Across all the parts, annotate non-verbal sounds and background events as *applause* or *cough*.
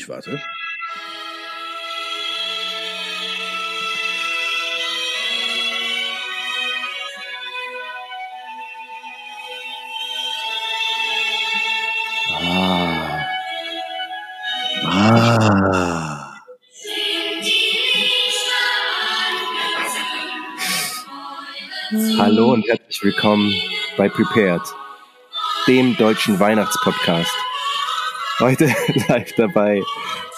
Ich warte. Ah. Hallo und herzlich willkommen bei Prepared, dem deutschen Weihnachtspodcast. Heute *laughs* live dabei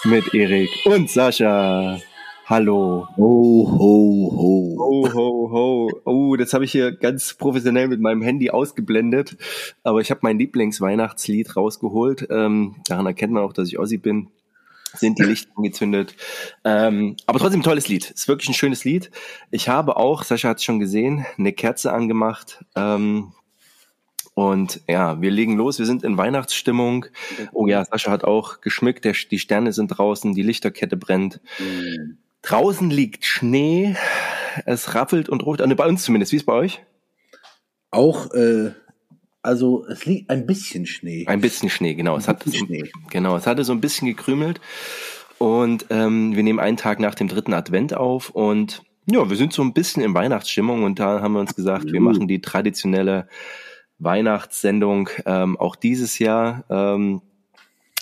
mit Erik und Sascha. Hallo. Ho, ho, ho. Ho, ho, ho. Oh, das habe ich hier ganz professionell mit meinem Handy ausgeblendet. Aber ich habe mein Lieblingsweihnachtslied rausgeholt. Ähm, daran erkennt man auch, dass ich Ossi bin. Sind die Lichter angezündet. Ähm, aber trotzdem ein tolles Lied. Ist wirklich ein schönes Lied. Ich habe auch, Sascha hat es schon gesehen, eine Kerze angemacht. Ähm, und ja, wir legen los. Wir sind in Weihnachtsstimmung. Oh ja, Sascha hat auch geschmückt. Der, die Sterne sind draußen, die Lichterkette brennt. Mhm. Draußen liegt Schnee, es rappelt und ruft, also bei uns zumindest. Wie ist bei euch? Auch, äh, also es liegt ein bisschen Schnee. Ein bisschen Schnee, genau. Es hat so, genau, es hatte so ein bisschen gekrümelt. Und ähm, wir nehmen einen Tag nach dem dritten Advent auf und ja, wir sind so ein bisschen in Weihnachtsstimmung und da haben wir uns gesagt, wir Juhu. machen die traditionelle Weihnachtssendung ähm, auch dieses Jahr. Ähm,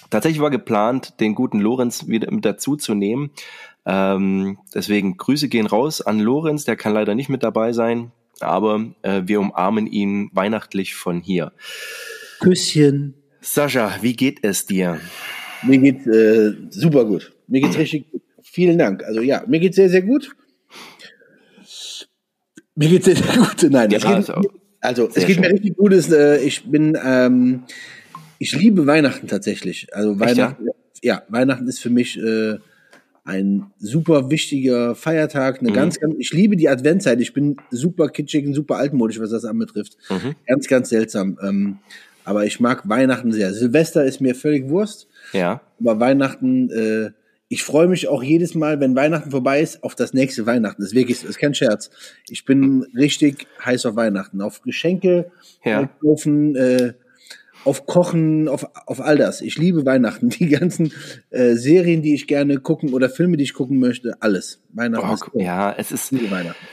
tatsächlich war geplant, den guten Lorenz wieder mit dazu zu nehmen. Ähm, deswegen Grüße gehen raus an Lorenz, der kann leider nicht mit dabei sein, aber äh, wir umarmen ihn weihnachtlich von hier. Küsschen. Sascha, wie geht es dir? Mir geht's äh, super gut. Mir geht's richtig gut. Vielen Dank. Also ja, mir geht's sehr, sehr gut. Mir geht's sehr, sehr gut. Nein, es Ja, geht, also- also es sehr geht mir schön. richtig gut. Es, äh, ich bin, ähm, ich liebe Weihnachten tatsächlich. Also Echt, ja? Weihnachten, ja? Weihnachten ist für mich äh, ein super wichtiger Feiertag. Eine Mhm. ganz, ganz, ich liebe die Adventszeit. Ich bin super kitschig und super altmodisch, was das anbetrifft. Mhm. Ganz, ganz seltsam. Ähm, aber ich mag Weihnachten sehr. Silvester ist mir völlig Wurst. Ja, Aber Weihnachten, äh, ich freue mich auch jedes Mal, wenn Weihnachten vorbei ist, auf das nächste Weihnachten. Das ist wirklich, das ist kein Scherz. Ich bin richtig heiß auf Weihnachten, auf Geschenke, Ja. kaufen, äh, auf Kochen, auf, auf all das. Ich liebe Weihnachten. Die ganzen äh, Serien, die ich gerne gucken oder Filme, die ich gucken möchte, alles. Weihnachten Boah, ist gu- ja, es ist, Ich Weihnachten.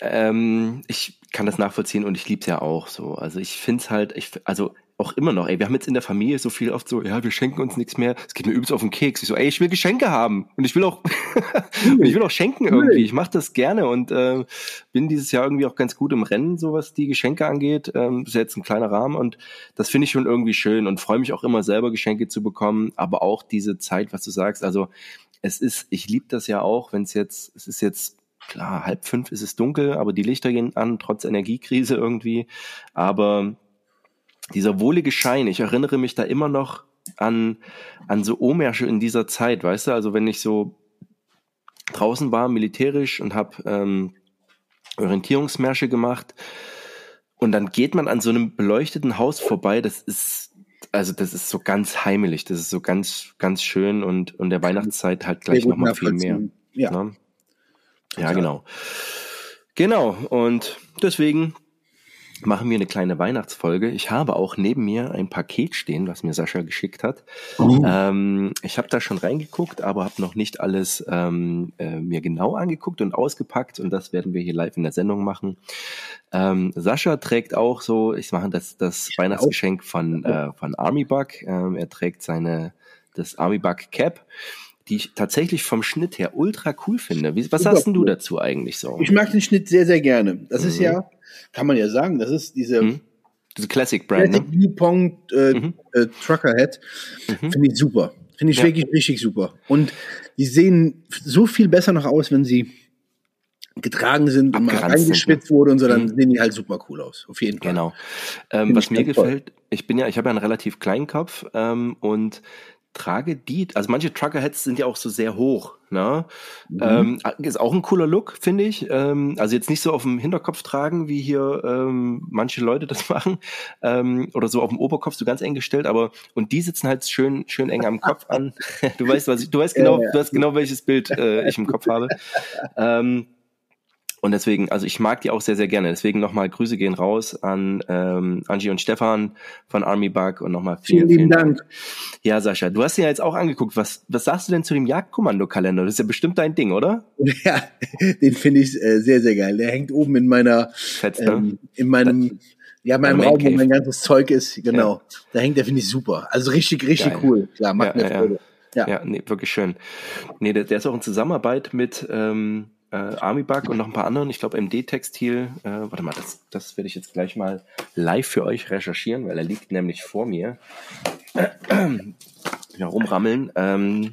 ähm, ich kann das nachvollziehen und ich lieb's ja auch so. Also ich find's halt, ich, also auch immer noch, ey, wir haben jetzt in der Familie so viel oft so, ja, wir schenken uns nichts mehr. Es geht mir übelst auf den Keks. Ich so, ey, ich will Geschenke haben und ich will auch, *laughs* und ich will auch schenken irgendwie. Ich mache das gerne und äh, bin dieses Jahr irgendwie auch ganz gut im Rennen, so was die Geschenke angeht. Ähm, ist jetzt ein kleiner Rahmen und das finde ich schon irgendwie schön und freue mich auch immer selber Geschenke zu bekommen, aber auch diese Zeit, was du sagst. Also es ist, ich liebe das ja auch, wenn es jetzt, es ist jetzt klar, halb fünf ist es dunkel, aber die Lichter gehen an, trotz Energiekrise irgendwie. Aber dieser wohlige Schein, ich erinnere mich da immer noch an, an so Omärsche in dieser Zeit, weißt du, also wenn ich so draußen war, militärisch und habe ähm, Orientierungsmärsche gemacht und dann geht man an so einem beleuchteten Haus vorbei, das ist, also das ist so ganz heimelig, das ist so ganz, ganz schön und, und der Weihnachtszeit halt gleich nochmal viel mehr. Ja. Ne? Ja, Total. genau. Genau, und deswegen machen wir eine kleine Weihnachtsfolge. Ich habe auch neben mir ein Paket stehen, was mir Sascha geschickt hat. Oh. Ähm, ich habe da schon reingeguckt, aber habe noch nicht alles ähm, äh, mir genau angeguckt und ausgepackt und das werden wir hier live in der Sendung machen. Ähm, Sascha trägt auch so, ich mache das, das Weihnachtsgeschenk von, äh, von Army Bug. Ähm, er trägt seine, das Army Bug Cap, die ich tatsächlich vom Schnitt her ultra cool finde. Was Super sagst denn du cool. dazu eigentlich so? Ich mag den Schnitt sehr, sehr gerne. Das ist Mhm. ja, kann man ja sagen, das ist diese Mhm. Diese Classic Brand, Classic ne? Dupont äh, Mhm. äh, Trucker Head. Mhm. Finde ich super. Finde ich Ja. wirklich richtig super. Und die sehen so viel besser noch aus, wenn sie getragen sind und mal sind, reingeschwitzt wurde und so, dann Mhm. sehen die halt super cool aus. Auf jeden Fall. Genau. Ähm, was mir gefällt, ich bin ja, ich habe ja einen relativ kleinen Kopf ähm, und trage die, also manche Trucker-Heads sind ja auch so sehr hoch, ne? Mhm. Ähm, ist auch ein cooler Look, finde ich. Ähm, also jetzt nicht so auf dem Hinterkopf tragen, wie hier ähm, manche Leute das *laughs* machen, ähm, oder so auf dem Oberkopf so ganz eng gestellt, aber und die sitzen halt schön, schön eng am Kopf an. *laughs* du weißt, was ich, du weißt genau, Ja, ja. du weißt genau, welches Bild äh, ich im Kopf habe. *laughs* Ähm, Und deswegen, also ich mag die auch sehr, sehr gerne. Deswegen nochmal Grüße gehen raus an ähm, Angie und Stefan von Army Bug und nochmal vielen, vielen, vielen Dank. Dank. Ja, Sascha, du hast ja jetzt auch angeguckt. Was, was sagst du denn zu dem Jagdkommando-Kalender? Das ist ja bestimmt dein Ding, oder? *laughs* Ja, den finde ich äh, sehr, sehr geil. Der hängt oben in meiner, Fetz, ne? ähm, in meinem, ja, meinem Raum, wo mein ganzes Zeug ist. Genau. Ja. Da hängt der, finde ich super. Also richtig, richtig geil. cool. Ja, macht ja, mir Freude. Ja, ja. ja nee, wirklich schön. Nee, der, der ist auch in Zusammenarbeit mit, ähm, äh, Armibug und noch ein paar anderen. Ich glaube MD-Textil. Äh, warte mal, das, das werde ich jetzt gleich mal live für euch recherchieren, weil er liegt nämlich vor mir. *clears throat* ja, rumrammeln. Ähm,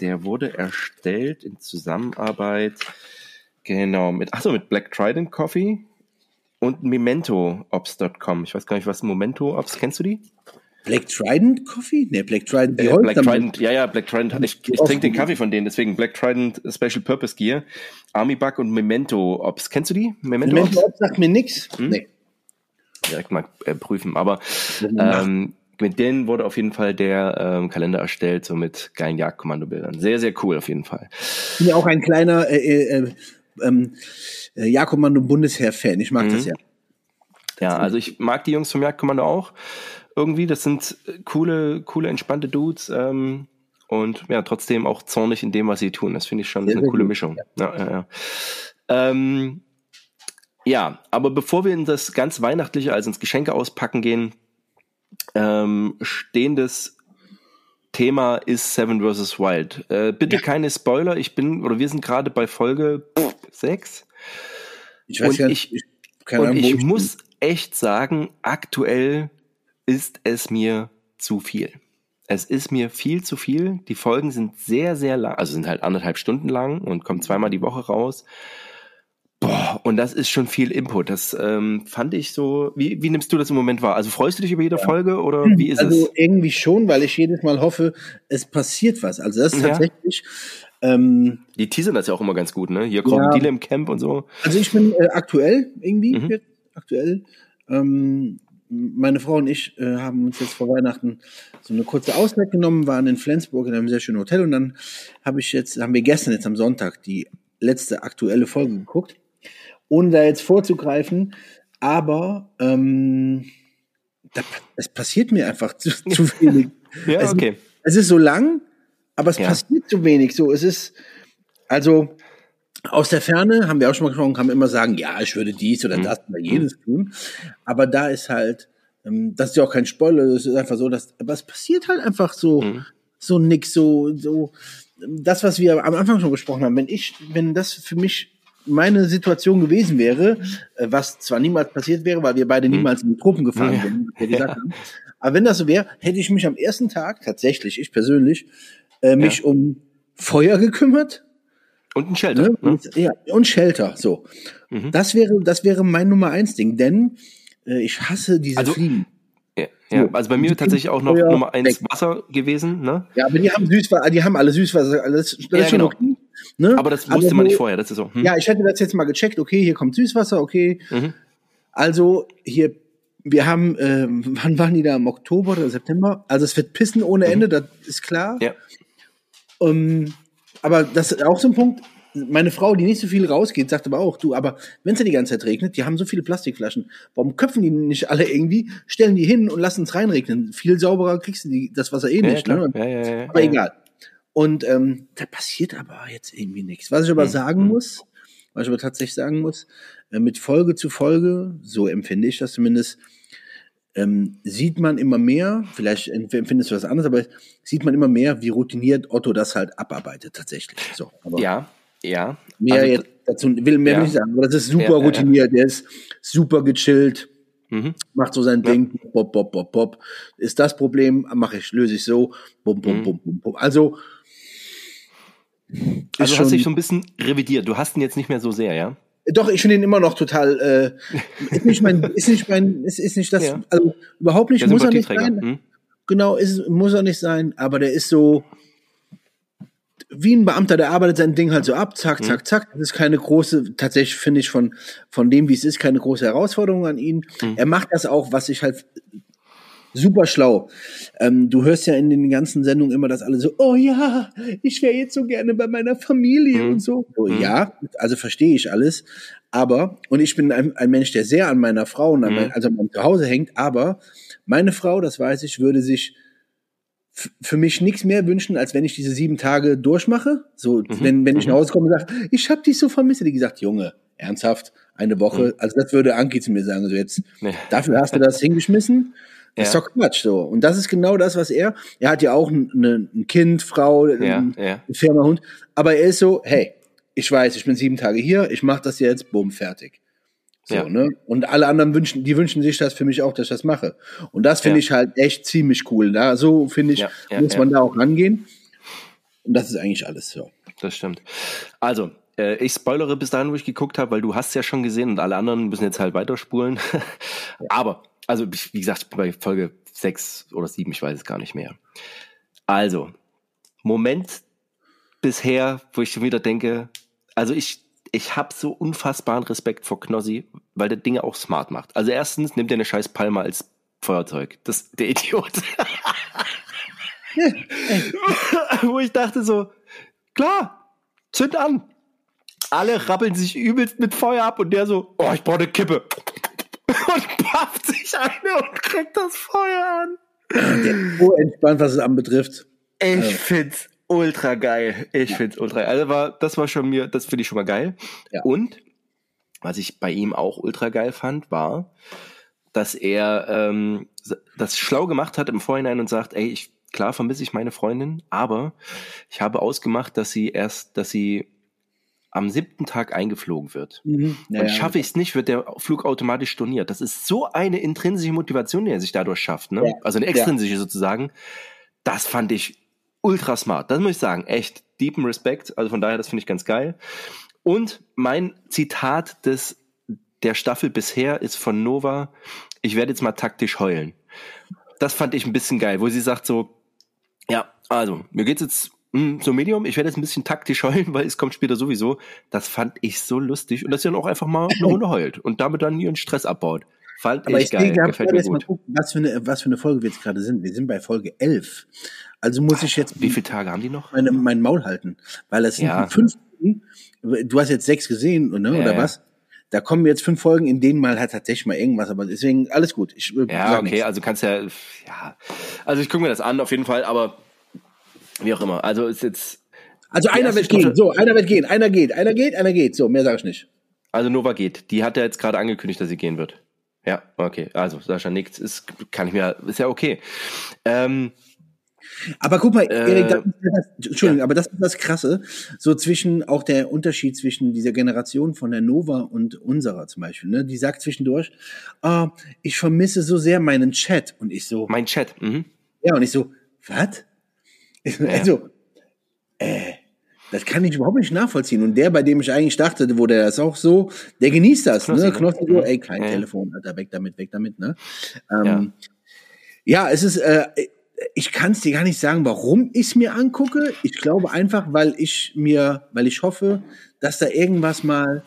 der wurde erstellt in Zusammenarbeit, genau, mit, achso, mit Black Trident Coffee und MementoOps.com. Ich weiß gar nicht, was Memento Ops, kennst du die? Black Trident Coffee? Ne, Black Trident, die äh, Black Trident, ja, ja, Black Trident. Ich, ich trinke den Kaffee von denen, deswegen Black Trident Special Purpose Gear, Army Bug und Memento Ops. Kennst du die? Memento, Memento Ops? Ops sagt mir nix. Hm? Nee. Direkt mal äh, prüfen. Aber ähm, mit denen wurde auf jeden Fall der ähm, Kalender erstellt, so mit geilen Jagdkommandobildern. Sehr, sehr cool auf jeden Fall. Ich bin ja auch ein kleiner äh, äh, ähm, äh, Jagdkommando-Bundesheer-Fan. Ich mag mhm. das ja. Ja, also ich mag die Jungs vom Jagdkommando auch irgendwie. Das sind coole, coole, entspannte Dudes. Ähm, und ja, trotzdem auch zornig in dem, was sie tun. Das finde ich schon eine coole gut. Mischung. Ja. Ja, ja, ähm, ja, aber bevor wir in das ganz Weihnachtliche, also ins Geschenke auspacken gehen, ähm, stehendes Thema ist Seven vs. Wild. Äh, bitte ja. keine Spoiler, ich bin, oder wir sind gerade bei Folge 6. Ich weiß und ja, ich, ich, und ich muss echt sagen, aktuell ist es mir zu viel. Es ist mir viel zu viel. Die Folgen sind sehr, sehr lang, also sind halt anderthalb Stunden lang und kommen zweimal die Woche raus. Boah, und das ist schon viel Input. Das ähm, fand ich so. Wie, wie nimmst du das im Moment wahr? Also freust du dich über jede ja. Folge oder wie ist also es? Also irgendwie schon, weil ich jedes Mal hoffe, es passiert was. Also das ist tatsächlich. Ja. Ähm, die teasern das ja auch immer ganz gut, ne? Hier kommen ja, im Camp und so. Also ich bin äh, aktuell irgendwie, mhm. aktuell ähm, meine Frau und ich äh, haben uns jetzt vor Weihnachten so eine kurze Auszeit genommen, waren in Flensburg in einem sehr schönen Hotel und dann habe ich jetzt, haben wir gestern jetzt am Sonntag die letzte aktuelle Folge geguckt, ohne da jetzt vorzugreifen, aber ähm, da, es passiert mir einfach zu, *laughs* zu wenig. ja, okay. Es, es, ist so lang, aber es ja. passiert zu wenig. So, es ist, also aus der Ferne haben wir auch schon mal gesprochen, kann man immer sagen, ja, ich würde dies oder mhm. das oder jenes tun. Aber da ist halt, ähm, das ist ja auch kein Spoiler, das ist einfach so, dass, aber es passiert halt einfach so, mhm. so nix, so, so, das, was wir am Anfang schon besprochen haben, wenn ich, wenn das für mich meine Situation gewesen wäre, äh, was zwar niemals passiert wäre, weil wir beide mhm. niemals in die Truppen gefahren ja. gesagt *laughs* ja. aber wenn das so wäre, hätte ich mich am ersten Tag, tatsächlich, ich persönlich, äh, mich ja. um Feuer gekümmert, und ein Shelter. Ne? Ne? Ja, und Shelter, so. Mhm. Das wäre, das wäre mein Nummer eins Ding, denn äh, ich hasse diese also, Fliegen. Ja, ja, also bei mir tatsächlich auch noch Feuer Nummer eins weg. Wasser gewesen, ne? Ja, aber die haben Süßwasser, die haben alle Süßwasser, alles, das ja, ist schon genau. okay. Ne? Aber das wusste aber man nicht vorher, das ist so. Hm. Ja, ich hätte das jetzt mal gecheckt, okay, hier kommt Süßwasser, okay. Mhm. Also hier, wir haben, äh, *laughs* wann waren die da, im Oktober oder September? Also es wird pissen ohne mhm. Ende, mhm. das ist klar. Ja. Um, ähm, aber das ist auch so ein Punkt. Meine Frau, die nicht so viel rausgeht, sagt aber auch, du, aber wenn es ja die ganze Zeit regnet, die haben so viele Plastikflaschen, warum köpfen die nicht alle irgendwie, stellen die hin und lassen es reinregnen? Viel sauberer kriegst du die, das Wasser eh ja, nicht. Ne? Ja, ja, aber egal. Und ähm, da passiert aber jetzt irgendwie nichts. Was ich aber mhm. sagen hm. muss, was ich aber tatsächlich sagen muss, äh, mit Folge zu Folge, so empfinde ich das zumindest, ähm, sieht man immer mehr, vielleicht empfindest du was anderes, aber sieht man immer mehr, wie routiniert Otto das halt abarbeitet tatsächlich. So, aber ja, ja. Mehr also, jetzt dazu will mehr ja. nicht sagen, aber das ist super ja, routiniert, ja, der ist super gechillt. Mhm. Macht so sein Ding, bop, bop, bop, bop. Ist das Problem, mache ich, löse ich so, bum, bum, mhm. bum, bum, bum. Also, also du hast dich so ein bisschen revidiert. Du hast ihn jetzt nicht mehr so sehr, ja? Doch, ich finde ihn immer noch total. Äh, ist nicht mein, ist nicht mein, ist, ist nicht das. Ja. Also überhaupt nicht. muss er nicht sein. Hm? Genau, ist, muss er nicht sein. Aber der ist so wie ein Beamter, der arbeitet sein Ding halt so ab, zack, zack, hm. zack. Das ist keine große, tatsächlich finde ich von von dem, wie es ist, keine große Herausforderung an ihn. Hm. Er macht das auch, was ich halt super schlau. Ähm, du hörst ja in den ganzen Sendungen immer, dass alle so, oh ja, ich wäre jetzt so gerne bei meiner Familie mhm. und so. so mhm. Ja, also verstehe ich alles. Aber, und ich bin ein, ein, Mensch, der sehr an meiner Frau und an mhm. mein, also an meinem Zuhause hängt, aber meine Frau, das weiß ich, würde sich für mich nichts mehr wünschen, als wenn ich diese sieben Tage durchmache. So, mhm. wenn, wenn ich nach Hause komme und sage, ich habe dich so vermisst, die gesagt, Junge, ernsthaft, eine Woche. Mhm. Also das würde Anki zu mir sagen. Also jetzt, *laughs* dafür hast du das hingeschmissen. Ja. ist doch Quatsch so. Und das ist genau das, was er. Er hat ja auch ein, ein Kind, Frau, ja, ein, ja. Firma, Hund. Aber er ist so, hey, ich weiß, ich bin sieben Tage hier, ich mache das jetzt, bumm, fertig. So, ja. ne? Und alle anderen wünschen, die wünschen sich das für mich auch, dass ich das mache. Und das finde ja. ich halt echt ziemlich cool. Da, so finde ich, muss man da auch rangehen. Und das ist eigentlich alles so. Das stimmt. Also, äh, ich spoilere bis dahin, wo ich geguckt habe, weil du hast ja schon gesehen und alle anderen müssen jetzt halt weiterspulen. *laughs* Aber, also wie gesagt, bei Folge 6 oder 7, ich weiß es gar nicht mehr. Also, Moment bisher, wo ich schon wieder denke, also ich, ich habe so unfassbaren Respekt vor Knossi, weil der Dinge auch smart macht. Also erstens nimmt er eine scheiß Palme als Feuerzeug. Das der Idiot. *laughs* wo ich dachte so, klar, zünd an alle rappeln sich übelst mit Feuer ab und der so, oh, ich brauche eine Kippe. Und pafft sich eine und kriegt das Feuer an. Der ist so entspannt, was es anbetrifft. Ich also. find's ultra geil. Ich ja. find's ultra geil. Also war, das war schon mir, das finde ich schon mal geil. Ja. Und was ich bei ihm auch ultra geil fand, war, dass er ähm, das schlau gemacht hat im Vorhinein und sagt, ey, ich klar vermisse ich meine Freundin, aber ich habe ausgemacht, dass sie erst, dass sie am siebten Tag eingeflogen wird. Mhm. Ja, und schaffe ich es nicht, wird der Flug automatisch storniert. Das ist so eine intrinsische Motivation, die er sich dadurch schafft. Ne? Ja. Also eine extrinsische ja. sozusagen. Das fand ich ultra smart. Das muss ich sagen. Echt deepen Respekt. Also von daher, das finde ich ganz geil. Und mein Zitat des, der Staffel bisher ist von Nova. Ich werde jetzt mal taktisch heulen. Das fand ich ein bisschen geil, wo sie sagt so, ja, also, mir geht's jetzt hm, so Medium, ich werde jetzt ein bisschen taktisch heulen, *laughs* weil es kommt später sowieso. Das fand ich so lustig und dass sie dann auch einfach mal eine Runde heult und damit dann ihren Stress abbaut. Fand Aber ich, ich geil, denke, gefällt mir gut. Gucken, was, für eine, was für eine Folge wir jetzt gerade sind. Wir sind bei Folge 11. Also muss ich jetzt... Wie viele Tage haben die noch? Meine, mein Maul halten. Weil es sind ja. fünf Du hast jetzt sechs gesehen, ne, ja, oder was? Da kommen jetzt fünf Folgen, in denen mal halt tatsächlich mal irgendwas, aber deswegen alles gut. Ich, ja, okay, nichts. also kannst ja, ja, also ich gucke mir das an auf jeden Fall, aber wie auch immer. Also ist jetzt. Also einer wird gehen. So, einer wird gehen. Einer geht. Einer geht. Einer geht. So, mehr sage ich nicht. Also Nova geht. Die hat ja jetzt gerade angekündigt, dass sie gehen wird. Ja, okay. Also Sascha nickt. Ist, kann ich mir, ist ja okay. Ähm, aber guck mal, Erik, äh, das, Entschuldigung, ja. aber das ist das Krasse, so zwischen, auch der Unterschied zwischen dieser Generation von der Nova und unserer zum Beispiel, ne? Die sagt zwischendurch, oh, ich vermisse so sehr meinen Chat. Und ich so. Mein Chat, mhm. Ja, und ich so, was? *laughs* Ja. Also, äh, das kann ich überhaupt nicht nachvollziehen. Und der, bei dem ich eigentlich dachte, wo der ist auch so, der genießt das, Knossi, ne? Knossi so, ey, kein ja. Telefon, Alter, weg damit, weg damit, ne? Ähm, ja. ja, es ist, äh, ich kann es dir gar nicht sagen, warum ich es mir angucke. Ich glaube einfach, weil ich mir, weil ich hoffe, dass da irgendwas mal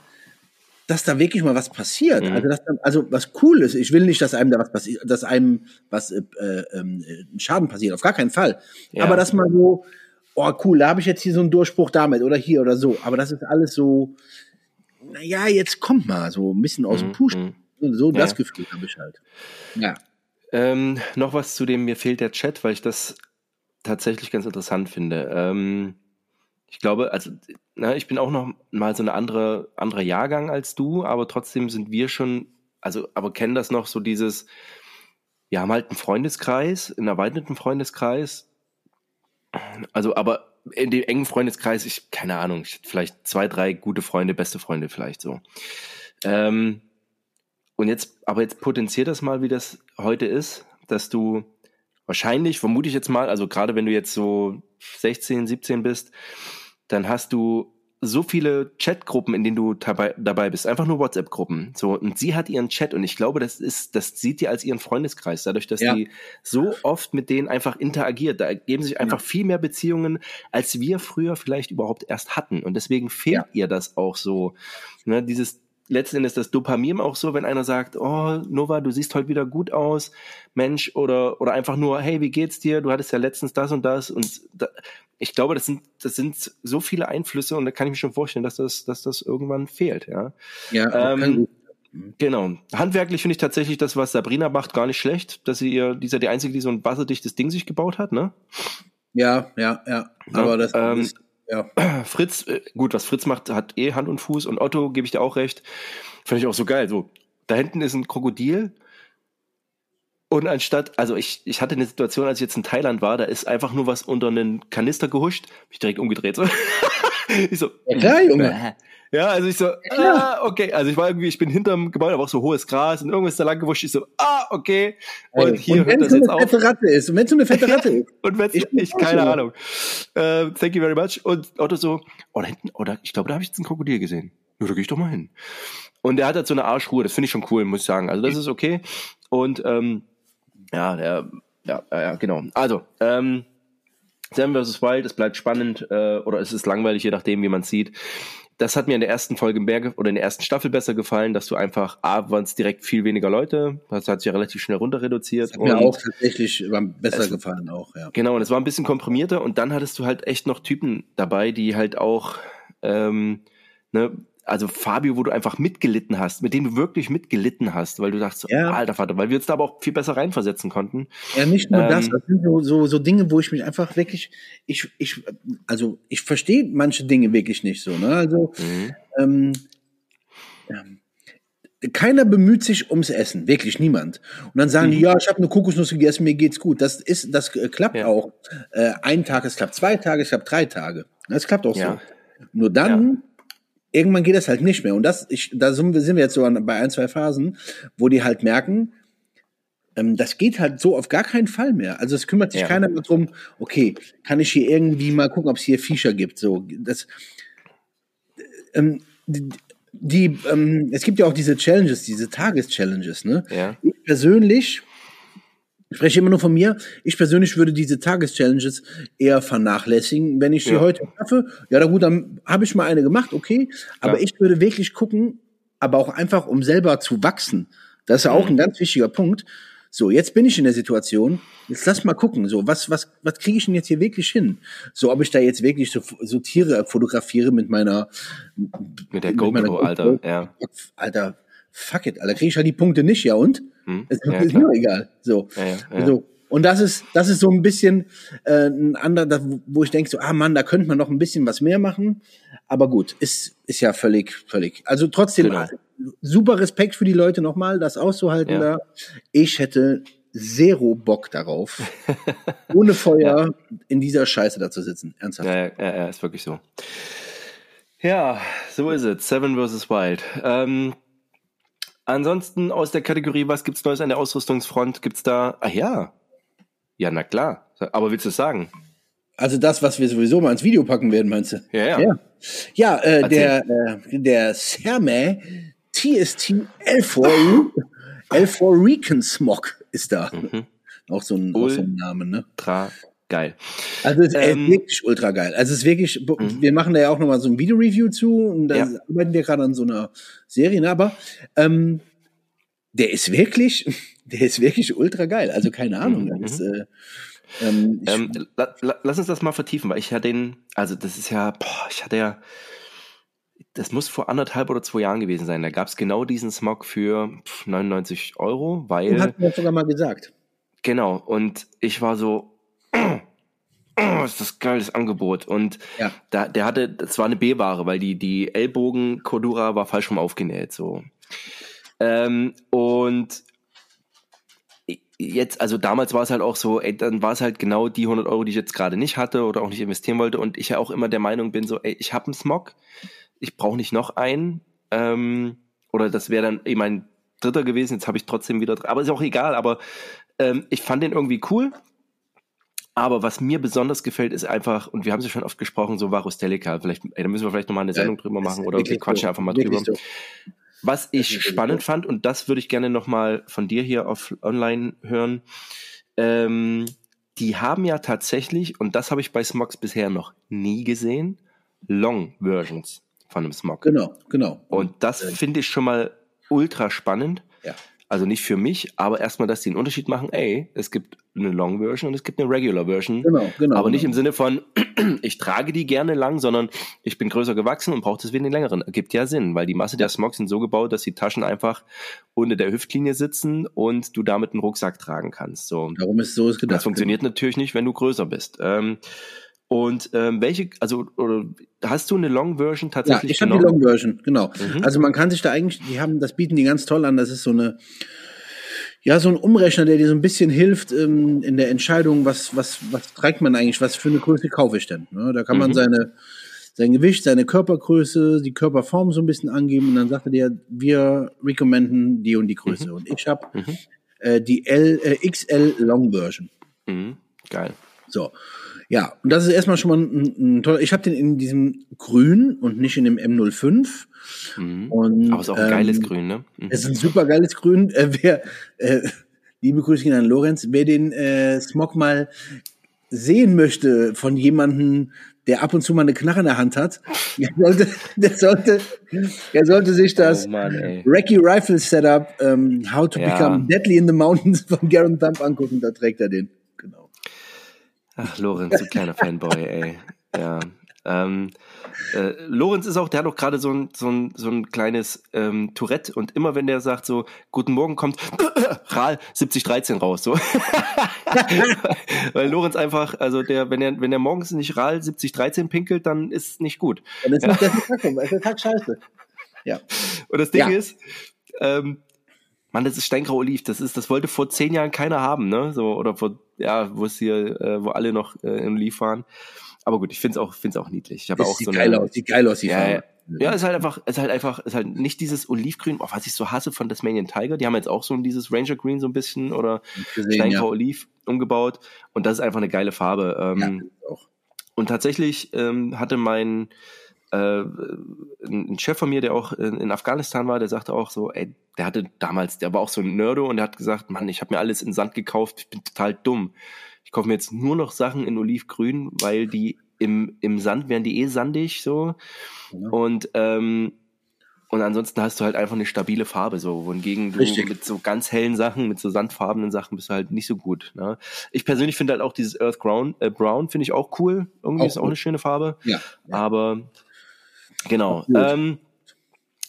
dass da wirklich mal was passiert. Mhm. Also, dass da, also was cool ist. Ich will nicht, dass einem da was passiert, dass einem was äh, äh, äh, Schaden passiert. Auf gar keinen Fall. Ja. Aber dass man so, oh cool, da habe ich jetzt hier so einen Durchbruch damit oder hier oder so. Aber das ist alles so, naja, jetzt kommt mal so ein bisschen aus dem mhm. Push. Mhm. So ja. das Gefühl habe ich halt. Ja. Ähm, noch was zu dem, mir fehlt der Chat, weil ich das tatsächlich ganz interessant finde. Ähm, ich glaube, also na, ich bin auch noch mal so eine andere, andere Jahrgang als du, aber trotzdem sind wir schon, also, aber kennen das noch so dieses, wir haben halt einen Freundeskreis, einen erweiterten Freundeskreis. Also, aber in dem engen Freundeskreis, ich, keine Ahnung, ich, vielleicht zwei, drei gute Freunde, beste Freunde vielleicht so. Ähm, und jetzt, aber jetzt potenziert das mal, wie das heute ist, dass du wahrscheinlich, vermute ich jetzt mal, also gerade wenn du jetzt so 16, 17 bist, dann hast du so viele Chatgruppen, in denen du dabei, dabei bist, einfach nur WhatsApp-Gruppen. So, und sie hat ihren Chat und ich glaube, das ist, das sieht die als ihren Freundeskreis, dadurch, dass ja. die so oft mit denen einfach interagiert. Da ergeben sich einfach ja. viel mehr Beziehungen, als wir früher vielleicht überhaupt erst hatten. Und deswegen fehlt ja. ihr das auch so. Ne, dieses letzten Endes das Dopamin auch so, wenn einer sagt, oh, Nova, du siehst heute wieder gut aus, Mensch, oder, oder einfach nur, hey, wie geht's dir? Du hattest ja letztens das und das. Und da, ich glaube, das sind, das sind so viele Einflüsse und da kann ich mir schon vorstellen, dass das, dass das irgendwann fehlt, ja. Ja, ähm, Genau. Handwerklich finde ich tatsächlich das, was Sabrina macht, gar nicht schlecht, dass sie ihr, die ist ja die einzige, die so ein wasserdichtes Ding sich gebaut hat, ne? Ja, ja, ja. Aber das ähm, ist, ja. *clears throat* Fritz, äh, gut, was Fritz macht, hat eh Hand und Fuß und Otto, gebe ich dir auch recht. Finde ich auch so geil. So, da hinten ist ein Krokodil. Und anstatt, also ich, ich hatte eine Situation, als ich jetzt in Thailand war, da ist einfach nur was unter einen Kanister gehuscht, hab ich direkt umgedreht. So. *laughs* ich so, Ja, klar, Junge. ja, also ich so, ah, okay. Also ich war irgendwie, ich bin hinterm Gebäude, da war auch so hohes Gras und irgendwas da lang gewuscht. Ich so, ah, okay. Und hier und wenn hört es das so jetzt eine auf. fette Ratte ist, und wenn es so eine fette *laughs* Ratte ist, Und wenn Ich ich, bin ich auch keine so. Ahnung. Äh, thank you very much. Und Otto so, oh, da hinten, oh, da, ich glaube, da habe ich jetzt ein Krokodil gesehen. Ja, da gehe ich doch mal hin. Und der hat halt so eine Arschruhe, das finde ich schon cool, muss ich sagen. Also das ist okay. Und ähm, ja, der, ja, ja, ja, genau. Also, ähm, Sam vs. Wild, es bleibt spannend äh, oder es ist langweilig, je nachdem, wie man sieht. Das hat mir in der ersten Folge mehr ge- oder in der ersten Staffel besser gefallen, dass du einfach, A, waren es direkt viel weniger Leute, das hat sich ja relativ schnell runter reduziert. hat mir auch tatsächlich war besser gefallen auch, ja. Genau, und es war ein bisschen komprimierter und dann hattest du halt echt noch Typen dabei, die halt auch, ähm, ne, also Fabio, wo du einfach mitgelitten hast, mit dem du wirklich mitgelitten hast, weil du dachtest, Ja. alter Vater, weil wir uns da aber auch viel besser reinversetzen konnten. Ja, nicht nur das, Ähm, das sind so, so, so Dinge, wo ich mich einfach wirklich, ich, ich, also ich verstehe manche Dinge wirklich nicht so, ne? Also ähm, ähm, keiner bemüht sich ums Essen, wirklich niemand. Und dann sagen die, ja, ich habe eine Kokosnuss gegessen, mir geht's gut. Das ist, das äh, klappt Ja. auch. Äh, ein Tag, es klappt zwei Tage, es klappt drei Tage. Das klappt auch Ja. so. Nur dann, irgendwann geht das halt nicht mehr. Und das, ich, da sind wir, jetzt so bei ein, zwei Phasen, wo die halt merken, ähm, das geht halt so auf gar keinen Fall mehr. Also es kümmert sich Ja. keiner mehr drum, okay, kann ich hier irgendwie mal gucken, ob es hier Viecher gibt. So, das, ähm, die, die ähm, es gibt ja auch diese Challenges, diese Tageschallenges, ne? Ja. Ich persönlich, ich spreche immer nur von mir, ich persönlich würde diese Tageschallenges eher vernachlässigen. Wenn ich sie Ja. heute schaffe, ja, na gut, dann habe ich mal eine gemacht, okay. Aber Ja. ich würde wirklich gucken, aber auch einfach, um selber zu wachsen. Das ist ja auch Mhm. ein ganz wichtiger Punkt. So, jetzt bin ich in der Situation, jetzt lass mal gucken, so, was, was, was kriege ich denn jetzt hier wirklich hin? So, ob ich da jetzt wirklich so, so Tiere fotografiere mit meiner, Mit der Mit meiner GoPro, Alter, ja. Alter, fuck it, Alter, kriege ich halt die Punkte nicht, ja und? Hm? Ist, Ja, ist mir egal. So. Ja, ja, ja. So. Und das ist, das ist so ein bisschen äh, ein anderer, wo ich denke, so, ah Mann, da könnte man noch ein bisschen was mehr machen. Aber gut, ist, ist ja völlig, völlig. Also trotzdem Genau. super Respekt für die Leute nochmal, das auszuhalten da. Ich hätte zero Bock darauf, *laughs* ohne Feuer in dieser Scheiße da zu sitzen. Ernsthaft. Ja, ja, ist wirklich so. Ja, so ist es. Seven vs. Wild. Ähm, ansonsten aus der Kategorie, was gibt's Neues an der Ausrüstungsfront? Gibt's da, ah ja. Ja, na klar. Aber willst du es sagen? Also das, was wir sowieso mal ins Video packen werden, meinst du? Ja, ja. Ja, ja äh, der, äh, der Serme TST L4, L4 *laughs* Recon Smog ist da. Auch, so ein, auch so ein Name, ne? Ultra geil. Also es Ähm, ist wirklich ultra geil. Also es ist wirklich, wir machen da ja auch nochmal so ein Video-Review zu und da Ja. arbeiten wir gerade an so einer Serie, ne? aber ähm, der ist wirklich, *laughs* der ist wirklich ultra geil. Also keine Ahnung. Mhm, Das ist, äh, ähm, Ähm, la, la, lass uns das mal vertiefen, weil ich ja den, also das ist ja, boah, ich hatte ja, das muss vor anderthalb oder zwei Jahren gewesen sein. Da gab es genau diesen Smog für pf, 99 Euro, weil. hat mir sogar mal gesagt. Genau, und ich war so, oh, ist das geiles Angebot. Und Ja. da, der hatte, das war eine B-Ware, weil die, die Ellbogen Cordura war falsch rum aufgenäht, so. Ähm, und jetzt, also damals war es halt auch so, ey, dann war es halt genau die 100 Euro, die ich jetzt gerade nicht hatte oder auch nicht investieren wollte. Und ich ja auch immer der Meinung bin, so, ey, ich habe einen Smog, ich brauche nicht noch einen. Ähm, oder das wäre dann eben mein dritter gewesen, jetzt habe ich trotzdem wieder, aber ist auch egal, aber ähm, ich fand den irgendwie cool. Aber was mir besonders gefällt, ist einfach, und wir haben es ja schon oft gesprochen, so Varustelica. Vielleicht, ey, da müssen wir vielleicht nochmal eine Sendung drüber machen oder wir quatschen so. einfach mal drüber. so. Was ich spannend so. fand, und das würde ich gerne nochmal von dir hier auf online hören, ähm, die haben ja tatsächlich, und das habe ich bei Smogs bisher noch nie gesehen, Long Versions. von einem Smog. Genau, genau. Und das finde ich schon mal ultra spannend. Ja. Also nicht für mich, aber erstmal, dass die einen Unterschied machen. Ey, es gibt eine Long Version und es gibt eine Regular Version. Genau, genau. Aber nicht genau. im Sinne von, *clears throat* ich trage die gerne lang, sondern ich bin größer gewachsen und brauche deswegen den längeren. Gibt ja Sinn, weil die Masse der Smogs sind so gebaut, dass die Taschen einfach unter der Hüftlinie sitzen und du damit einen Rucksack tragen kannst. So. Darum ist so ist gedacht. Das funktioniert natürlich nicht, wenn du größer bist. Ähm, und ähm, welche, also oder, hast du eine Long Version Ja, tatsächlich ich habe die? Long Version, genau. Mhm. Also man kann sich da eigentlich, die haben, das bieten die ganz toll an. Das ist so eine, ja, so ein Umrechner, der dir so ein bisschen hilft ähm, in der Entscheidung, was, was, was trägt man eigentlich, was für eine Größe kaufe ich denn. Ne? Da kann man Mhm. seine, sein Gewicht, seine Körpergröße, die Körperform so ein bisschen angeben und dann sagt er dir, wir recommenden die und die Größe. Und ich habe Mhm. äh, die L, äh, XL Long Version. Mhm. Geil. So. Ja, und das ist erstmal schon mal ein, ein toller. Ich habe den in diesem Grün und nicht in dem M05. Mhm. Und, Aber ist auch ein ähm, geiles Grün, ne? Mhm. Es ist ein super geiles Grün. Äh, wer, äh, liebe Grüße gehen an Lorenz, wer den äh, Smog mal sehen möchte von jemandem, der ab und zu mal eine Knarre in der Hand hat, *laughs* der sollte, der sollte, der sollte sich das Oh Mann, Rifle Setup ähm, How to Ja. Become Deadly in the Mountains *laughs* von Garen Thump angucken, da trägt er den. Ach, Lorenz, du kleiner Fanboy, ey. Ja. Ähm, äh, Lorenz ist auch, der hat auch gerade so ein, so ein, so ein kleines ähm, Tourette und immer wenn der sagt so, guten Morgen kommt *laughs* RAL 7013 raus, so. *laughs* Weil Lorenz einfach, also der, wenn er, wenn er morgens nicht RAL 7013 pinkelt, dann ist es nicht gut. Dann ist nicht der Tag, ist der Tag scheiße. Ja. Und das Ding Ja. ist, ähm, Mann, das ist Steingrau Oliv. Das ist, das wollte vor zehn Jahren keiner haben, ne? So, oder vor, ja, wo es hier, äh, wo alle noch äh, in Oliv waren. Aber gut, ich finde es auch, find's auch niedlich. Ich habe auch sieht so geil eine, aus, sieht geil aus, die ja. Farbe. ja, ist halt einfach, ist halt einfach, ist halt nicht dieses Olivgrün, oh, was ich so hasse von Tasmanian Tiger. Die haben jetzt auch so dieses Ranger Green so ein bisschen oder Steingrau ja. Oliv umgebaut. Und das ist einfach eine geile Farbe. Ähm, Ja, auch. und tatsächlich ähm, hatte mein äh, ein Chef von mir, der auch in, in Afghanistan war, der sagte auch so, ey, der hatte damals, der war auch so ein Nerdo und der hat gesagt, Mann, ich habe mir alles in Sand gekauft, ich bin total dumm. Ich kaufe mir jetzt nur noch Sachen in Olivgrün, weil die im, im Sand wären die eh sandig so. Ja. Und ähm, und ansonsten hast du halt einfach eine stabile Farbe, so wohingegen du Richtig. mit so ganz hellen Sachen, mit so sandfarbenen Sachen bist du halt nicht so gut. Ne? Ich persönlich finde halt auch dieses Earth Brown, äh, Brown finde ich auch cool. Irgendwie Auch ist auch gut. eine schöne Farbe. Ja. Aber genau. Ähm,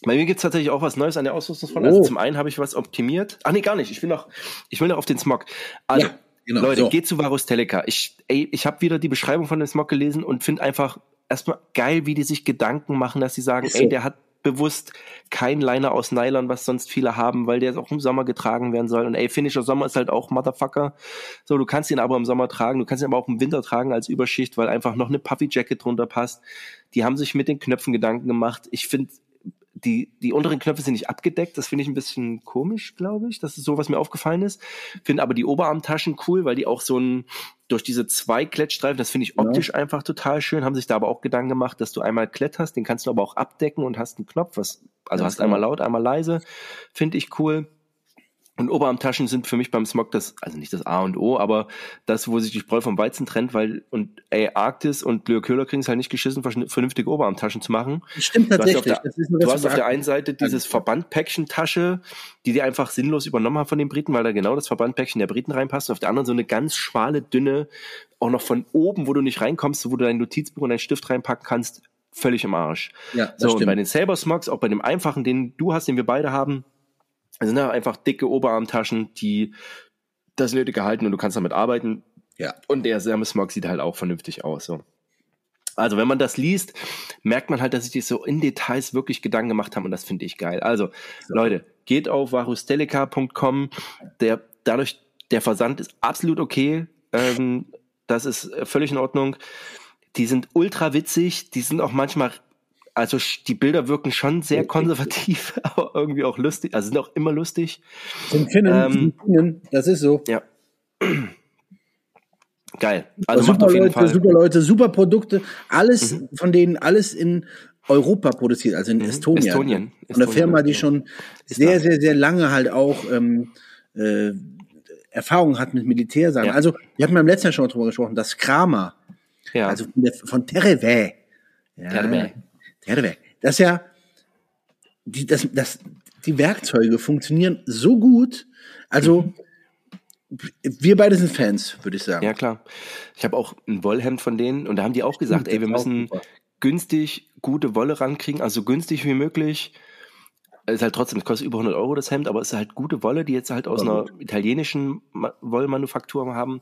bei mir gibt's tatsächlich auch was Neues an der Ausrüstungsfront. Oh. Also zum einen habe ich was optimiert. Ach nee, gar nicht. Ich will noch, ich will noch auf den Smog. Also, Ja, genau, Leute, so. geht zu Varus Teleca. Ich, ey, ich habe wieder die Beschreibung von dem Smog gelesen und finde einfach erstmal geil, wie die sich Gedanken machen, dass sie sagen, so. ey, der hat bewusst kein Liner aus Nylon, was sonst viele haben, weil der auch im Sommer getragen werden soll. Und ey, finnischer Sommer ist halt auch Motherfucker. So, du kannst ihn aber im Sommer tragen, du kannst ihn aber auch im Winter tragen als Überschicht, weil einfach noch eine Puffy Jacket drunter passt. Die haben sich mit den Knöpfen Gedanken gemacht. Ich finde, die, die unteren Knöpfe sind nicht abgedeckt. Das finde ich ein bisschen komisch, glaube ich. Das ist so, was mir aufgefallen ist. Finde aber die Oberarmtaschen cool, weil die auch so ein, durch diese zwei Klettstreifen, das finde ich Ja. optisch einfach total schön. Haben sich da aber auch Gedanken gemacht, dass du einmal Klett hast, den kannst du aber auch abdecken und hast einen Knopf, was, also Ja, hast genau. einmal laut, einmal leise. Finde ich cool. Und Oberarmtaschen sind für mich beim Smog das, also nicht das A und O, aber das, wo sich die Spreu vom Weizen trennt, weil, und ey, Arktis und Leo Köhler kriegen es halt nicht geschissen, vernünftige Oberarmtaschen zu machen. Stimmt Du hast tatsächlich. auf der, das ist nur du hast was auf der einen Seite dieses. Verbandpäckchen-Tasche, die die einfach sinnlos übernommen haben von den Briten, weil da genau das Verbandpäckchen der Briten reinpasst. Und auf der anderen so eine ganz schmale, dünne, auch noch von oben, wo du nicht reinkommst, wo du dein Notizbuch und deinen Stift reinpacken kannst, völlig im Arsch. Ja, das So, und stimmt. bei den Saber Smogs, auch bei dem einfachen, den du hast, den wir beide haben, sind da einfach dicke Oberarmtaschen, die das nötige halten und du kannst damit arbeiten. Ja. Und der Saber Smog sieht halt auch vernünftig aus. So. Also, wenn man das liest, merkt man halt, dass sich die so in Details wirklich Gedanken gemacht haben und das finde ich geil. Also, Leute, geht auf varusteleka.com. Der, dadurch, der Versand ist absolut okay. Ähm, das ist völlig in Ordnung. Die sind ultra witzig. Die sind auch manchmal, also die Bilder wirken schon sehr konservativ, *laughs* aber irgendwie auch lustig. Also sind auch immer lustig. Zum Finnen, Ähm, zum Finnen, das ist so. Ja. *clears throat* Geil. Also super macht auf jeden Leute, Fall. Mhm. super Leute, super Produkte. Alles von denen, alles in Europa produziert, also in Estonien. Estonien. Von der Estonien, Firma, die schon sehr, sehr, sehr lange halt auch ähm, äh, Erfahrung hat mit Militärsachen. Ja. Also, wir hatten beim letzten Jahr schon mal drüber gesprochen, das Kramer, Ja. also von, der, von Tereve. Ja, Tereve. Tereve. das ist ja, die, das, das, die Werkzeuge funktionieren so gut. Also, wir beide sind Fans, würde ich sagen. Ja, klar. Ich habe auch ein Wollhemd von denen und da haben die auch gesagt, ey, wir müssen günstig gute Wolle rankriegen, also so günstig wie möglich. Ist halt trotzdem, es kostet über 100 Euro das Hemd, aber es ist halt gute Wolle, die jetzt halt aus einer italienischen Wollmanufaktur haben.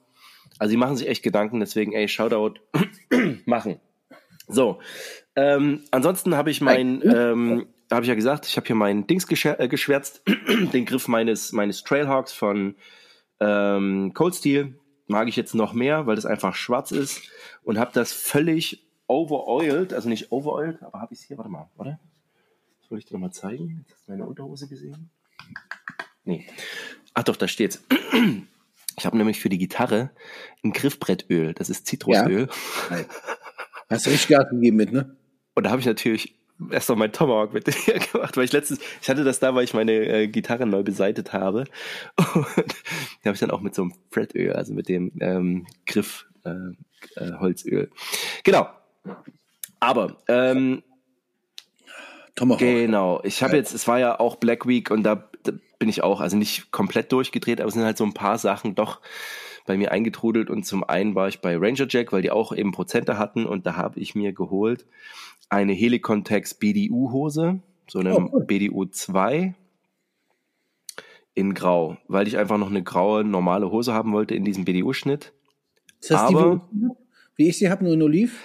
Also die machen sich echt Gedanken, deswegen, ey, Shoutout *clears throat* machen. So, ähm, ansonsten habe ich mein, ähm, habe ich ja gesagt, ich habe hier meinen Dings äh, geschwärzt, *clears throat* den Griff meines, meines Trailhawks von ähm, Cold Steel. Mag ich jetzt noch mehr, weil das einfach schwarz ist und habe das völlig overoiled, also nicht overoiled, aber habe ich es hier, warte mal. Das wollte ich dir noch mal zeigen. Jetzt hast du meine Unterhose gesehen. Nee. Ach doch, da steht's. *clears throat* Ich habe nämlich für die Gitarre ein Griffbrettöl. Das ist Zitrusöl. Ja. *laughs* Hast du richtig Gas gegeben mit, ne? Und da habe ich natürlich erst noch mein Tomahawk mit *laughs* dir gemacht, weil ich letztens, ich hatte das da, weil ich meine äh, Gitarre neu beseitet habe. *laughs* Und da habe ich dann auch mit so einem Fretöl, also mit dem ähm, Griff äh, äh, Holzöl. Genau. Aber ähm, Tomahawk. Genau. Ich habe jetzt, es war ja auch Black Week und da, da bin ich auch, also nicht komplett durchgedreht, aber es sind halt so ein paar Sachen doch bei mir eingetrudelt und zum einen war ich bei Ranger Jack, weil die auch eben Prozente hatten und da habe ich mir geholt eine Helicontex BDU Hose, so eine oh, cool. BDU 2 in grau, weil ich einfach noch eine graue normale Hose haben wollte in diesem BDU Schnitt. Ist das Aber die, wie ich sie habe, nur in Oliv?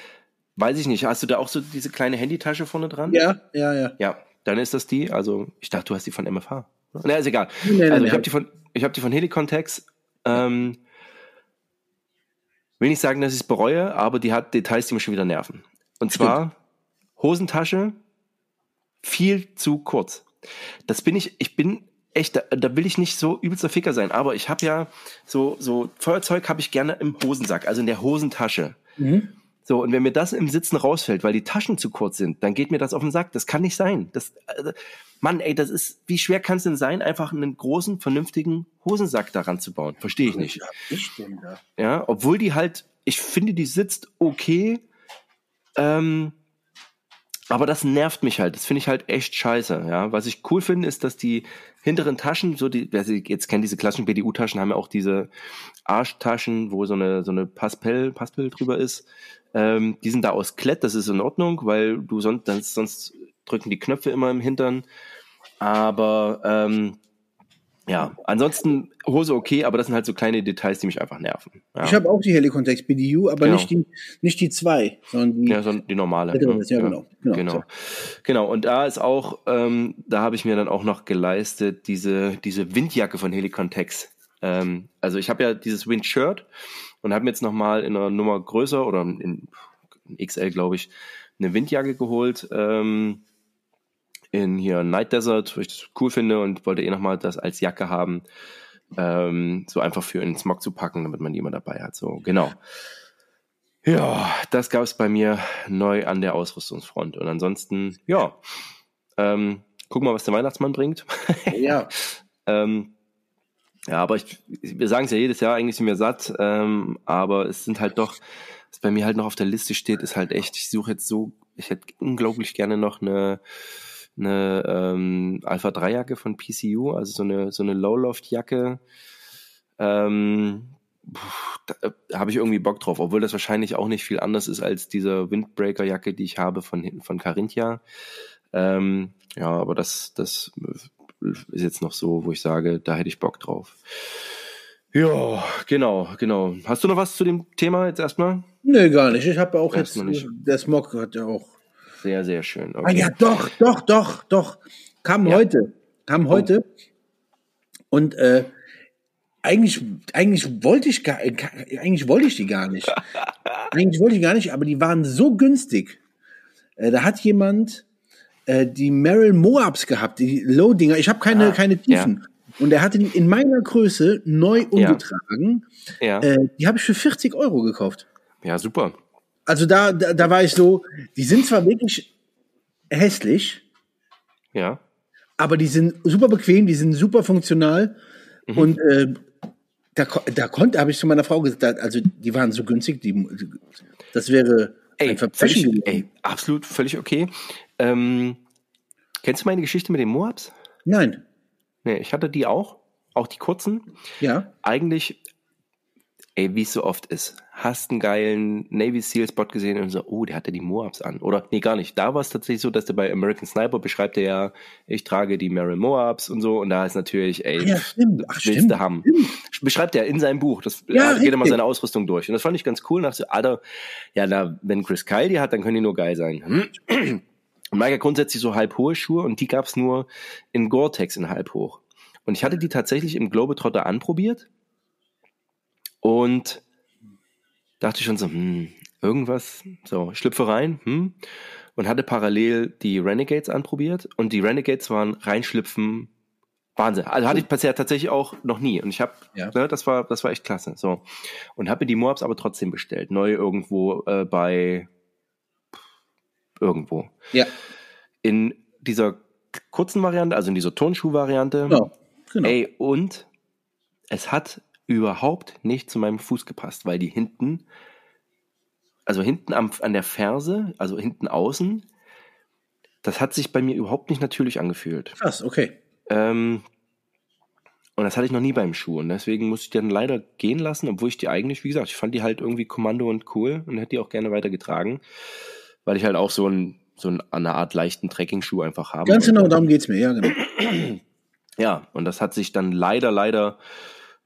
Weiß ich nicht. Hast du da auch so diese kleine Handytasche vorne dran? Ja, ja, ja. Ja, dann ist das die. Also ich dachte, du hast die von MFH. Na, ist egal. Nee, also nee, ich habe die von ich habe die von Helicontex. Ähm, will nicht sagen, dass ich es bereue, aber die hat Details, die mir schon wieder nerven. Und Stimmt. zwar Hosentasche viel zu kurz. Das bin ich, ich bin echt, da, da will ich nicht so übelster Ficker sein, aber ich habe ja so, so Feuerzeug habe ich gerne im Hosensack, also in der Hosentasche. Mhm. So, und wenn mir das im Sitzen rausfällt, weil die Taschen zu kurz sind, dann geht mir das auf den Sack. Das kann nicht sein. Das, äh, Mann, ey, das ist, wie schwer kann es denn sein, einfach einen großen, vernünftigen Hosensack daran zu bauen? Verstehe ich nicht. Ja, obwohl die halt, ich finde, die sitzt okay, ähm, aber das nervt mich halt. Das finde ich halt echt scheiße. Ja, was ich cool finde, ist, dass die hinteren Taschen, so die, wer sie jetzt kennt, diese klassischen BDU-Taschen, haben ja auch diese Arschtaschen, wo so eine so eine Paspell, Paspell drüber ist. Ähm, die sind da aus Klett, das ist in Ordnung, weil du sonst, sonst drücken die Knöpfe immer im Hintern. Aber ähm, ja, ansonsten Hose okay, aber das sind halt so kleine Details, die mich einfach nerven. Ja. Ich habe auch die Helicontext BDU, aber genau. nicht die nicht die zwei, sondern die, ja, sondern die normale. Ja, ja, genau. Genau. Genau. So. genau. Und da ist auch, ähm, da habe ich mir dann auch noch geleistet, diese, diese Windjacke von Helicontext. Ähm, also ich habe ja dieses Windshirt und habe mir jetzt nochmal in einer Nummer größer oder in, in XL, glaube ich, eine Windjacke geholt. Ähm, in hier Night Desert, wo ich das cool finde und wollte eh nochmal das als Jacke haben. Ähm, so einfach für in den Smog zu packen, damit man die immer dabei hat. So, genau. Ja, das gab es bei mir neu an der Ausrüstungsfront. Und ansonsten, ja, ähm, gucken wir, was der Weihnachtsmann bringt. Ja. *laughs* ähm, ja, aber ich, wir sagen es ja jedes Jahr, eigentlich sind wir satt, ähm, aber es sind halt doch, was bei mir halt noch auf der Liste steht, ist halt echt, ich suche jetzt so, ich hätte unglaublich gerne noch eine eine ähm, Alpha 3 Jacke von PCU, also so eine, so eine Low-Loft-Jacke. Ähm, da, da äh, habe ich irgendwie Bock drauf, obwohl das wahrscheinlich auch nicht viel anders ist als diese Windbreaker-Jacke, die ich habe von, von Carinthia. Ähm, ja, aber das, das ist jetzt noch so, wo ich sage, da hätte ich Bock drauf. Ja, genau, genau. Hast du noch was zu dem Thema jetzt erstmal? Nee, gar nicht. Ich habe auch erstmal jetzt, nicht. der Smog hat ja auch sehr, sehr schön. Okay. Ah ja, doch, doch, doch, doch. Kam ja. heute. Kam oh. heute. Und äh, eigentlich, eigentlich wollte ich gar, eigentlich wollte ich die gar nicht. *laughs* eigentlich wollte ich gar nicht, aber die waren so günstig. Äh, da hat jemand äh, die Merrill Moabs gehabt, die Low-Dinger. Ich habe keine, ah, keine Tiefen. Ja. Und er hatte die in meiner Größe neu umgetragen. Ja. ja. Äh, die habe ich für 40 Euro gekauft. Ja, super also da, da, da war ich so, die sind zwar wirklich hässlich, ja, aber die sind super bequem, die sind super funktional mhm. und äh, da, da konnte, habe ich zu meiner Frau gesagt, also die waren so günstig, die, das wäre ey, völlig, ey, absolut völlig okay. Ähm, kennst du meine Geschichte mit den Moabs? Nein. Nee, ich hatte die auch. Auch die kurzen. Ja. Eigentlich, ey, wie es so oft ist. Hast einen geilen Navy SEAL Spot gesehen und so, oh, der hatte die Moabs an. Oder, nee, gar nicht. Da war es tatsächlich so, dass der bei American Sniper beschreibt er ja, ich trage die Merrill Moabs und so. Und da ist natürlich, ey, Ja, stimmt. Ach, willst stimmt. du haben. Stimmt. Beschreibt er in seinem Buch. Das Ja, geht immer seine Ausrüstung durch. Und das fand ich ganz cool. Nach so, Alter, ja, na, wenn Chris Kyle die hat, dann können die nur geil sein. Und Mike hat grundsätzlich so halb hohe Schuhe und die gab's nur in Gore-Tex in halb hoch. Und ich hatte die tatsächlich im Globetrotter anprobiert und dachte schon so, hm, irgendwas, so, schlüpfe rein, hm, und hatte parallel die Renegades anprobiert und die Renegades waren reinschlüpfen, Wahnsinn. Also hatte ich bisher tatsächlich auch noch nie und ich habe, Ja. ne, das war, das war echt klasse, so. Und habe mir die Moabs aber trotzdem bestellt, neu irgendwo äh, bei irgendwo. Ja. In dieser kurzen Variante, also in dieser Turnschuh-Variante, Genau. genau. Ey, und es hat überhaupt nicht zu meinem Fuß gepasst, weil die hinten, also hinten am, an der Ferse, also hinten außen, das hat sich bei mir überhaupt nicht natürlich angefühlt. Krass, okay. Ähm, und das hatte ich noch nie beim Schuh. Und deswegen musste ich die dann leider gehen lassen, obwohl ich die eigentlich, wie gesagt, ich fand die halt irgendwie Kommando und cool und hätte die auch gerne weitergetragen, weil ich halt auch so ein so ein, eine Art leichten Trekking-Schuh einfach haben Ganz genau, darum geht's mir, ja, genau. Ja, und das hat sich dann leider, leider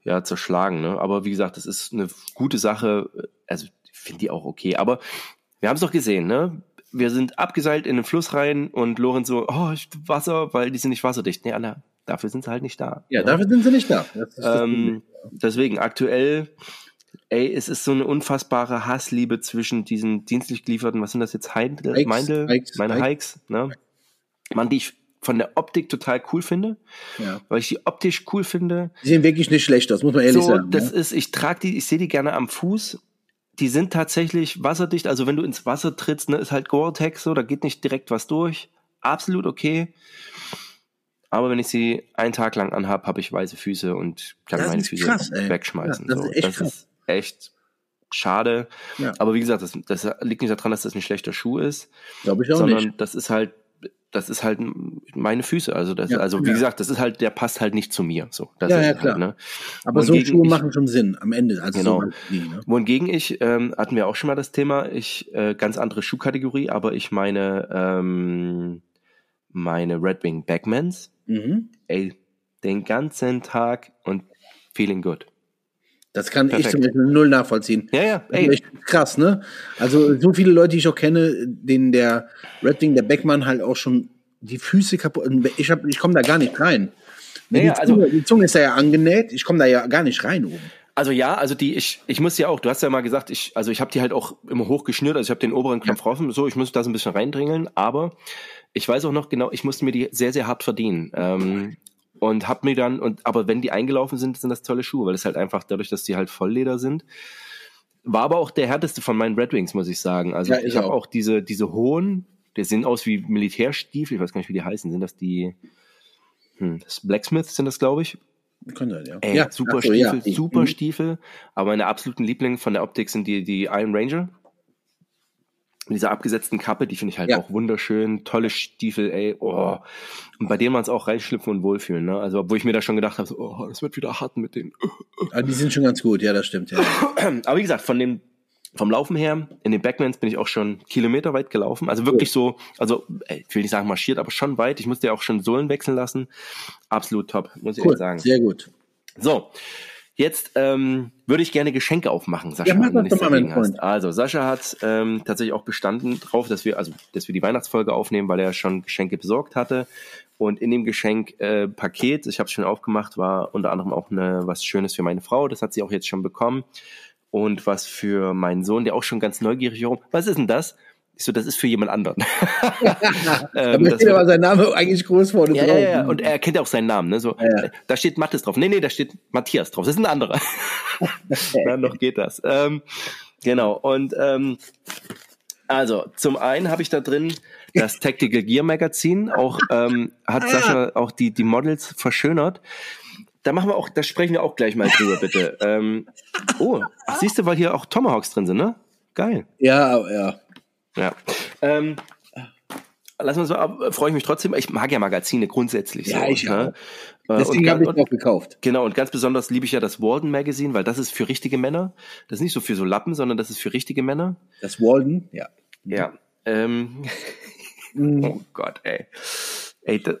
ja zerschlagen. Ne? Aber wie gesagt, das ist eine gute Sache. Also finde die auch okay. Aber wir haben es doch gesehen, ne? Wir sind abgeseilt in den Fluss rein und Lorenz so, oh, Wasser, weil die sind nicht wasserdicht. Nee, Anna, dafür sind sie halt nicht da. Ja, ne? dafür sind sie nicht da. Ähm, deswegen aktuell, ey, es ist so eine unfassbare Hassliebe zwischen diesen dienstlich gelieferten, was sind das jetzt, Heindl, Hikes, Meindl, Hikes, meine Hikes. Ne? Man, die ich von der Optik total cool finde, ja. weil ich die optisch cool finde. Die sehen wirklich nicht schlecht aus, muss man ehrlich so, sagen. das ja. ist, ich trage die, ich sehe die gerne am Fuß. Die sind tatsächlich wasserdicht, also wenn du ins Wasser trittst, ne, ist halt Gore-Tex so, da geht nicht direkt was durch. Absolut okay. Aber wenn ich sie einen Tag lang anhab, habe ich weiße Füße und kann Das meine Füße krass, wegschmeißen. Ja, das so. ist echt das krass. ist echt schade. Ja. Aber wie gesagt, das, das liegt nicht daran, dass das ein schlechter Schuh ist, Glaube ich auch sondern nicht. das ist halt, das ist halt meine Füße. Also das, Ja, also wie ja. gesagt, das ist halt, der passt halt nicht zu mir. So, das Ja, ist ja, es klar. Halt, ne? Aber so Schuhe ich- machen schon Sinn am Ende. Also Genau. so nie, ne? Wohingegen ich, ähm, hatten wir auch schon mal das Thema, ich, äh, ganz andere Schuhkategorie, aber ich meine, ähm, meine Red Wing Backmans, mhm. ey, den ganzen Tag und feeling good. Das kann ich Perfekt. zum Beispiel null nachvollziehen. Ja, ja, ey, krass, ne? Also so viele Leute, die ich auch kenne, denen der Red Wing, der Beckmann halt auch schon die Füße kaputt. Ich, hab- ich komme da gar nicht rein. Ja, die, ja, also- Zunge, die Zunge ist da ja angenäht, ich komme da ja gar nicht rein oben. Also ja, also die, ich, ich muss ja auch, du hast ja mal gesagt, ich, also ich habe die halt auch immer hochgeschnürt, also ich habe den oberen Knopf offen, so, ich muss da so ein bisschen reindringeln, aber ich weiß auch noch genau, ich musste mir die sehr, sehr hart verdienen. Ähm, und hab mir dann, und aber wenn die eingelaufen sind, sind das tolle Schuhe, weil es halt einfach dadurch, dass die halt Vollleder sind. War aber auch der härteste von meinen Red Wings, muss ich sagen. Also Ja, ich ich habe auch. auch diese, diese hohen, die sehen aus wie Militärstiefel, ich weiß gar nicht, wie die heißen. Sind das die hm, das Blacksmith sind das, glaube ich? Kann sein, ja. Ey, ja, super so, Stiefel, ja. super Mhm. Stiefel. Aber meine absoluten Lieblinge von der Optik sind die, die Iron Ranger. Mit dieser abgesetzten Kappe, die finde ich halt Ja. auch wunderschön. Tolle Stiefel, ey. Oh. Und bei denen man es auch reinschlüpfen und wohlfühlen. Ne? Also, obwohl ich mir da schon gedacht habe, so, oh, das wird wieder hart mit denen. Aber *laughs* die sind schon ganz gut, ja, das stimmt. Ja. *clears throat* Aber wie gesagt, von dem, vom Laufen her, in den Backmans bin ich auch schon Kilometer weit gelaufen. Also wirklich so, also ey, ich will nicht sagen marschiert, aber schon weit. Ich musste ja auch schon Sohlen wechseln lassen. Absolut top, muss ich Cool, echt sagen. sehr gut. So, jetzt ähm, würde ich gerne Geschenke aufmachen, Sascha. Ja, wenn doch mal, mein. Freund. Also, Sascha hat ähm, tatsächlich auch bestanden drauf, dass wir, also, dass wir die Weihnachtsfolge aufnehmen, weil er schon Geschenke besorgt hatte. Und in dem Geschenkpaket, äh, ich habe es schon aufgemacht, war unter anderem auch eine, was Schönes für meine Frau. Das hat sie auch jetzt schon bekommen. Und was für meinen Sohn, der auch schon ganz neugierig herum. Was ist denn das? Ich so, das ist für jemand anderen. Da *laughs* ähm, das steht aber sein Name eigentlich groß vorne ja, drauf. ja, ja, und er kennt ja auch seinen Namen, ne? So, Ja, ja. da steht Mathis drauf. Nee, nee, da steht Matthias drauf. Das ist ein anderer. *laughs* Na, noch geht das. Ähm, genau. Und ähm, also, zum einen habe ich da drin das Tactical Gear Magazin. Auch ähm, hat Sascha auch die, die Models verschönert. Da machen wir auch, da sprechen wir auch gleich mal drüber, bitte. Ähm, oh, siehst du, weil hier auch Tomahawks drin sind, ne? Geil. ja, ja. Ja. Ähm, lass uns mal, freue ich mich trotzdem. Ich mag ja Magazine grundsätzlich. Ja, so, ich ne? Äh, Deswegen habe ich auch gekauft. Genau, und ganz besonders liebe ich ja das Walden Magazine, weil das ist für richtige Männer. Das ist nicht so für so Lappen, sondern das ist für richtige Männer. Das Walden, ja. Ja. Ähm, *laughs* Mhm. oh Gott, ey. Ey, da,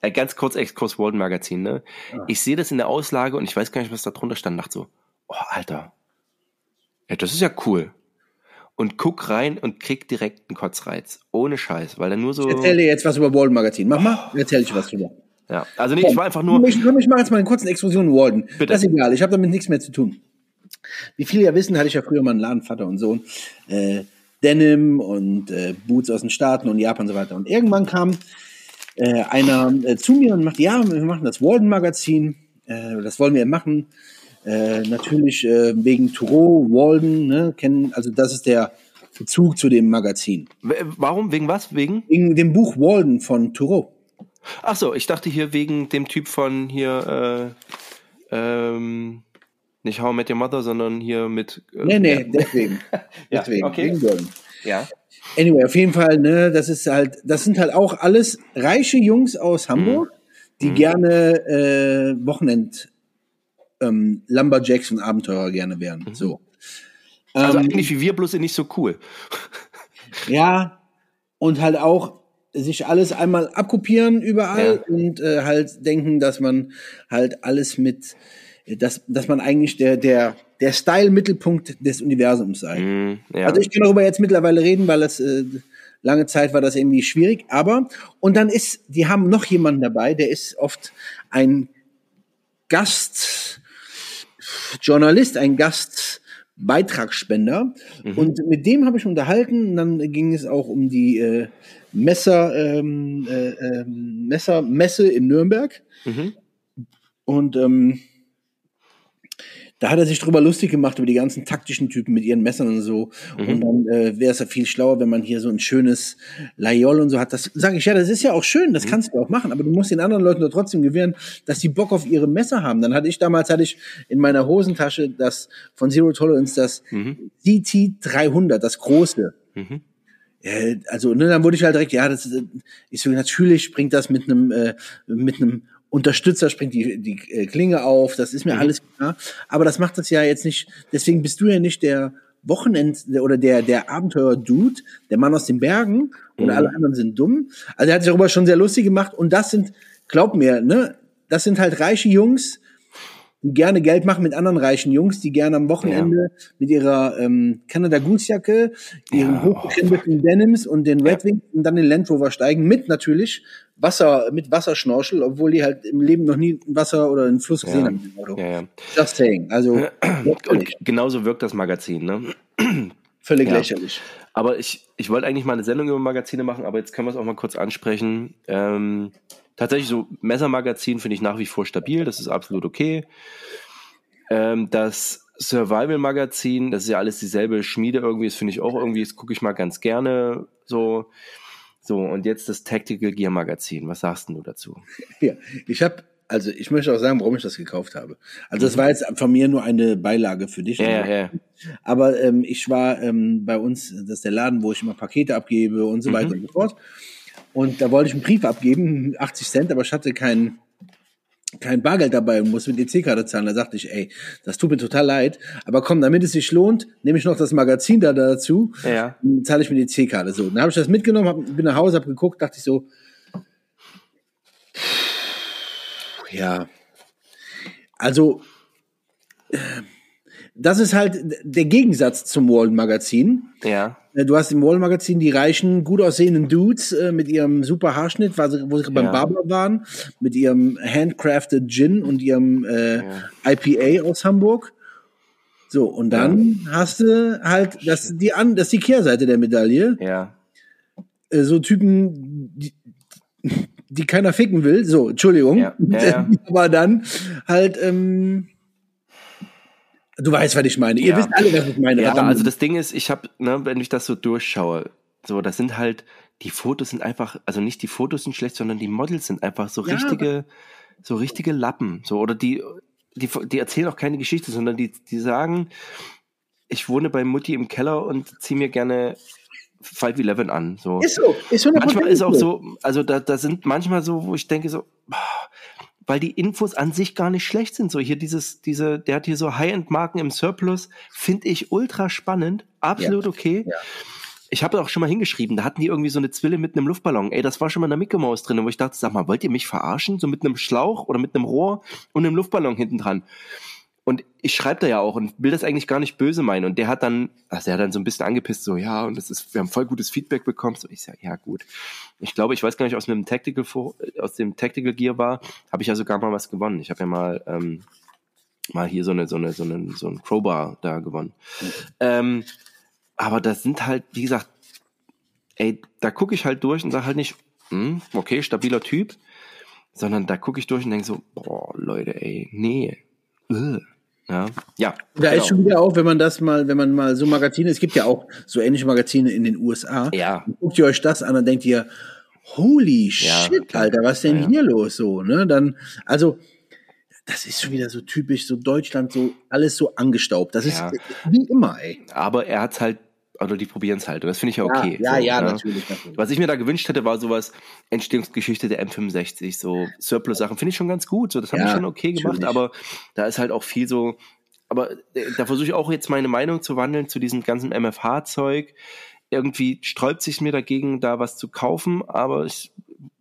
ey ganz kurz Exkurs Walden Magazin, ne? Ich sehe das in der Auslage und ich weiß gar nicht, was da drunter stand. Dachte so, oh, Alter. Ja, das ist ja cool. Und guck rein und krieg direkt einen Kotzreiz. Ohne Scheiß, weil er nur so. Ich erzähle dir jetzt was über Walden Magazin. Mach mal, erzähl ich was drüber. Ja, also nee, ich war einfach nur. Ich, komm, ich mache jetzt mal eine kurze Exkursion Walden. Bitte. Das ist egal, ich habe damit nichts mehr zu tun. Wie viele ja wissen, hatte ich ja früher mal einen Laden, Vater und Sohn. Äh, Denim und äh, Boots aus den Staaten und Japan und so weiter. Und irgendwann kam äh, einer äh, zu mir und machte, ja, wir machen das Walden-Magazin, äh, das wollen wir machen. Äh, natürlich äh, wegen Thoreau, Walden, ne, kennen, also das ist der Bezug zu dem Magazin. Warum? Wegen was? Wegen? Wegen dem Buch Walden von Thoreau. Ach so, ich dachte hier wegen dem Typ von hier, äh, ähm, nicht How I Met Your Mother, sondern hier mit. Äh, Nee, nee, Ja. deswegen. *laughs* Ja, deswegen, okay. wegen Walden. ja. Anyway, auf jeden Fall, ne, das ist halt, das sind halt auch alles reiche Jungs aus Hamburg, die gerne äh, Wochenend ähm, Lumberjacks und Abenteurer gerne wären. So. Also Ähm, eigentlich wie wir, bloß nicht so cool. *laughs* ja, und halt auch sich alles einmal abkopieren überall und äh, halt denken, dass man halt alles mit, dass, dass man eigentlich der, der, der Style-Mittelpunkt des Universums sei. Hm, ja. Also ich kann darüber jetzt mittlerweile reden, weil es äh, lange Zeit war das irgendwie schwierig. Aber und dann ist, die haben noch jemanden dabei, der ist oft ein Gastjournalist, ein Gastbeitragsspender. Und mit dem habe ich unterhalten. Und dann ging es auch um die äh, Messer, ähm, äh, ähm, Messermesse in Nürnberg. Mhm. Und ähm, da hat er sich drüber lustig gemacht über die ganzen taktischen Typen mit ihren Messern und so. Und dann äh, wäre es ja viel schlauer, wenn man hier so ein schönes Layol und so hat. Das sage ich ja, das ist ja auch schön, das kannst du auch machen, aber du musst den anderen Leuten doch trotzdem gewähren, dass die Bock auf ihre Messer haben. Dann hatte ich damals hatte ich in meiner Hosentasche das von Zero Tolerance das CT 300, das große. Mhm. Also ne, dann wurde ich halt direkt, ja, das ist, äh, natürlich springt das mit einem äh, mit einem Unterstützer springt die die äh, Klinge auf, das ist mir alles klar, aber das macht das ja jetzt nicht, deswegen bist du ja nicht der Wochenend oder der der Abenteuer Dude, der Mann aus den Bergen und alle anderen sind dumm. Also er hat sich darüber schon sehr lustig gemacht und das sind glaub mir, ne, das sind halt reiche Jungs, die gerne Geld machen mit anderen reichen Jungs, die gerne am Wochenende mit ihrer ähm, Canada Goose Jacke, ihren Ja. hochgekrempelten Denims und den Red Wings und dann den Land Rover steigen mit natürlich Wasser mit Wasserschnorchel, obwohl die halt im Leben noch nie Wasser oder einen Fluss gesehen Ja. haben. im Auto. Ja, ja. Just saying. Also Und genauso wirkt das Magazin, ne? völlig Ja. lächerlich. Aber ich, ich wollte eigentlich mal eine Sendung über Magazine machen, aber jetzt können wir es auch mal kurz ansprechen. Ähm, tatsächlich so Messermagazin finde ich nach wie vor stabil, das ist absolut okay. Ähm, das Survival-Magazin, das ist ja alles dieselbe Schmiede irgendwie, das finde ich auch irgendwie, das gucke ich mal ganz gerne so. So, und jetzt das Tactical Gear Magazin. Was sagst du dazu? *laughs* Ja, ich habe, also ich möchte auch sagen, warum ich das gekauft habe. Also das war jetzt von mir nur eine Beilage für dich. Mhm. Ja, ja. Aber ähm, ich war ähm, bei uns, das ist der Laden, wo ich immer Pakete abgebe und Mhm. so weiter und so fort. Und da wollte ich einen Brief abgeben, 80 Cent, aber ich hatte kein, kein Bargeld dabei und musste mit EC-Karte zahlen. Da sagte ich, ey, das tut mir total leid, aber komm, damit es sich lohnt, nehme ich noch das Magazin da dazu, Ja. dann zahle ich mit EC-Karte. So, dann habe ich das mitgenommen, hab, bin nach Hause, habe geguckt, dachte ich so, ja, also äh, das ist halt der Gegensatz zum World Magazin. Ja. Äh, Du hast im Wall Magazin die reichen, gut aussehenden Dudes äh, mit ihrem super Haarschnitt, wo sie, wo sie beim Ja. Barber waren, mit ihrem handcrafted Gin und ihrem äh, IPA aus Hamburg. So, und dann hast du halt, das ist die, an, das ist die Kehrseite der Medaille. Ja. Äh, so Typen, die, die keiner ficken will. So, Entschuldigung. Ja, ja, ja. *laughs* Aber dann halt, ähm, du weißt, was ich meine. Ihr Ja. wisst alle, was ich meine. Ja, also das Ding ist, ich habe, ne, wenn ich das so durchschaue, so, das sind halt, die Fotos sind einfach, also nicht die Fotos sind schlecht, sondern die Models sind einfach so Ja, richtige, so richtige Lappen, so, oder die, die, die erzählen auch keine Geschichte, sondern die, die sagen, ich wohne bei Mutti im Keller und ziehe mir gerne 511 an. So. Ist so. Ist so manchmal ist auch so, also da, da sind manchmal so, wo ich denke so, weil die Infos an sich gar nicht schlecht sind. So hier dieses, diese, der hat hier so High-End-Marken im Surplus, finde ich ultra spannend, absolut ja. okay. Ja. Ich habe auch schon mal hingeschrieben, da hatten die irgendwie so eine Zwille mit einem Luftballon. Ey, das war schon mal eine Mickey Mouse drin, wo ich dachte, sag mal, wollt ihr mich verarschen? So mit einem Schlauch oder mit einem Rohr und einem Luftballon hinten dran. Und ich schreibe da ja auch und will das eigentlich gar nicht böse meinen. Und der hat dann, also der hat dann so ein bisschen angepisst, so, ja, und das ist, wir haben voll gutes Feedback bekommen. So, ich sag, ja, gut. Ich glaube, ich weiß gar nicht, aus dem Tactical, aus dem Tactical Gear war, habe ich ja sogar mal was gewonnen. Ich habe ja mal, ähm, mal hier so eine, so eine, so eine, so ein Crowbar da gewonnen. Ähm, aber das sind halt, wie gesagt, ey, da gucke ich halt durch und sage halt nicht, hm, okay, stabiler Typ, sondern da gucke ich durch und denke so, boah, Leute, ey, nee. Ugh. Ja, ja. Da genau. ist schon wieder auch, wenn man das mal, wenn man mal so Magazine, es gibt ja auch so ähnliche Magazine in den USA. Ja. Guckt ihr euch das an und denkt ihr, holy ja, shit, klar. Alter, was ist denn ja, hier los so, ne? Dann, also, das ist schon wieder so typisch, so Deutschland, so alles so angestaubt. Das ist wie immer, ey. Aber er hat halt oder die probieren es halt. Und das finde ich ja okay. Ja, so, ja, ja, natürlich, natürlich. Was ich mir da gewünscht hätte, war sowas Entstehungsgeschichte der M65, so Surplus-Sachen. Finde ich schon ganz gut. So, das haben ja, die schon okay gemacht, aber da ist halt auch viel so. Aber äh, da versuche ich auch jetzt meine Meinung zu wandeln zu diesem ganzen MFH-Zeug. Irgendwie sträubt sich mir dagegen, da was zu kaufen, aber ich,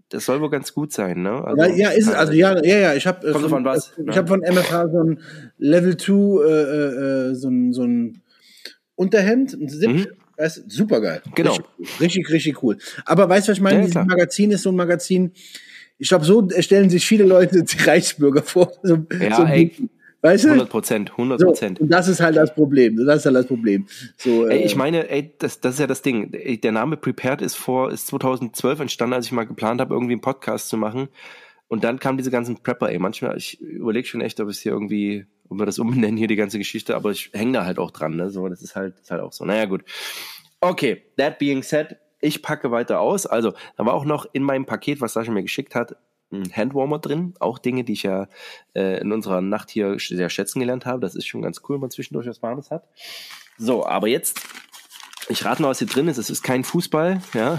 das soll wohl ganz gut sein, ne? Also, ja, ja, ist es. Also ja, ja, ja. Ich habe von, von was? Ich habe von MFH so ein Level 2, äh, äh, so ein so ein Unterhemd, ein Zip. Mhm. Das super geil. Genau. Richtig, richtig, richtig, cool. Aber weißt du, was ich meine? Ja, Dieses Magazin ist so ein Magazin. Ich glaube, so stellen sich viele Leute die Reichsbürger vor. *laughs* So, ja, so ey, Weißt du? 100 Prozent, 100 Prozent. So, und das ist halt das Problem. Das ist halt das Problem. So, ey, ich äh, meine, ey, das, das ist ja das Ding. Der Name Prepared ist vor, ist 2012 entstanden, als ich mal geplant habe, irgendwie einen Podcast zu machen. Und dann kamen diese ganzen Prepper, ey. Manchmal, ich überlege schon echt, ob es hier irgendwie ob wir das umbenennen hier die ganze Geschichte, aber ich hänge da halt auch dran, ne? So, das ist halt, ist halt auch so. Naja, gut. Okay, that being said, ich packe weiter aus. Also, da war auch noch in meinem Paket, was Sascha mir geschickt hat, ein Handwarmer drin. Auch Dinge, die ich ja äh, in unserer Nacht hier sehr schätzen gelernt habe. Das ist schon ganz cool, wenn man zwischendurch was Warmes hat. So, aber jetzt, ich rate mal, was hier drin ist. Es ist kein Fußball, ja.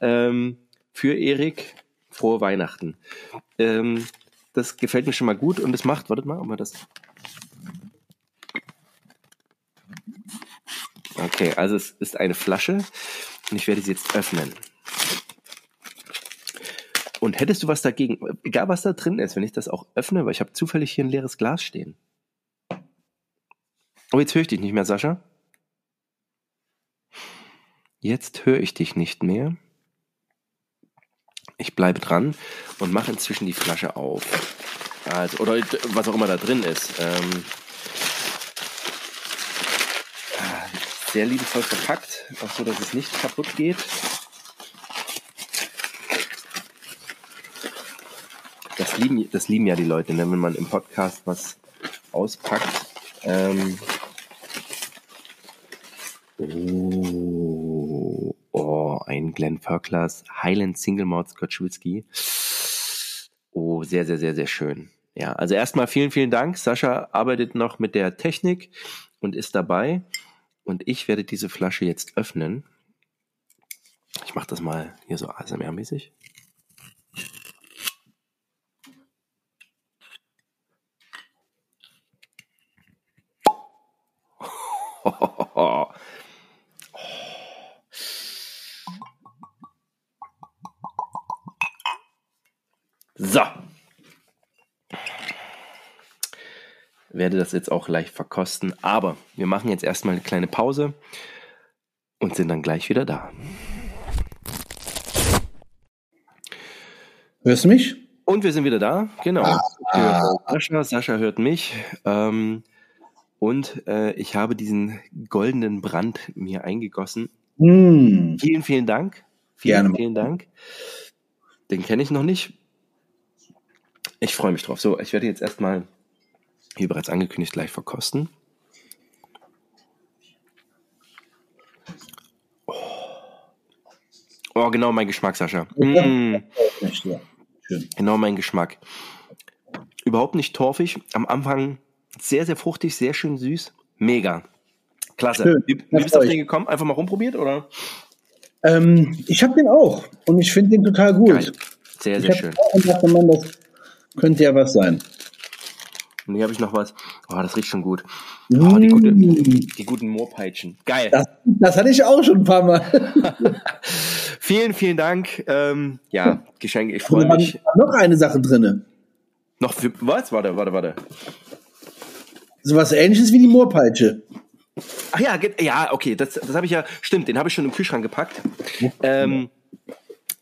Ähm, für Erik, frohe Weihnachten. Ähm, das gefällt mir schon mal gut und es macht, wartet mal, ob wir das. Okay, also es ist eine Flasche und ich werde sie jetzt öffnen. Und hättest du was dagegen, egal was da drin ist, wenn ich das auch öffne, weil ich habe zufällig hier ein leeres Glas stehen. Oh, jetzt höre ich dich nicht mehr, Sascha. Jetzt höre ich dich nicht mehr. Ich bleibe dran und mache inzwischen die Flasche auf. Also, oder was auch immer da drin ist. Ähm, sehr liebevoll verpackt, auch so, dass es nicht kaputt geht. Das lieben, das lieben ja die Leute, ne? wenn man im Podcast was auspackt. Ähm, oh, oh, ein Glenn Perklas Highland Single Malt Scotch Whisky. Oh, sehr, sehr, sehr, sehr schön. Ja, also erstmal vielen, vielen Dank. Sascha arbeitet noch mit der Technik und ist dabei. Und ich werde diese Flasche jetzt öffnen. Ich mache das mal hier so ASMR-mäßig. So. Werde das jetzt auch gleich verkosten, aber wir machen jetzt erstmal eine kleine Pause und sind dann gleich wieder da. Hörst du mich? Und wir sind wieder da, genau. Ah, ah. Sascha, Sascha hört mich. Ähm, und äh, ich habe diesen goldenen Brand mir eingegossen. Mm. Vielen, vielen Dank. Vielen, Gerne. vielen Dank. Den kenne ich noch nicht. Ich freue mich drauf. So, ich werde jetzt erstmal, wie bereits angekündigt, gleich verkosten. Oh, oh genau mein Geschmack, Sascha. Mm. Genau mein Geschmack. Überhaupt nicht torfig. Am Anfang sehr, sehr fruchtig, sehr schön süß. Mega. Klasse. Schön. Wie, wie bist du auf den gekommen? Einfach mal rumprobiert, oder? Ähm, ich habe den auch und ich finde den total gut. Geil. Sehr, sehr ich schön. Auch gedacht, man, das könnte ja was sein. Und hier habe ich noch was. Oh, das riecht schon gut. Oh, die, gute, die guten Moorpeitschen. Geil. Das, das, hatte ich auch schon ein paar Mal. *laughs* vielen, vielen Dank. Ähm, ja, Geschenke, ich freue mich. Noch eine Sache drin. Noch für, was? Warte, warte, warte. So was ähnliches wie die Moorpeitsche. Ach ja, ja, okay, das, das habe ich ja, stimmt, den habe ich schon im Kühlschrank gepackt. Ähm,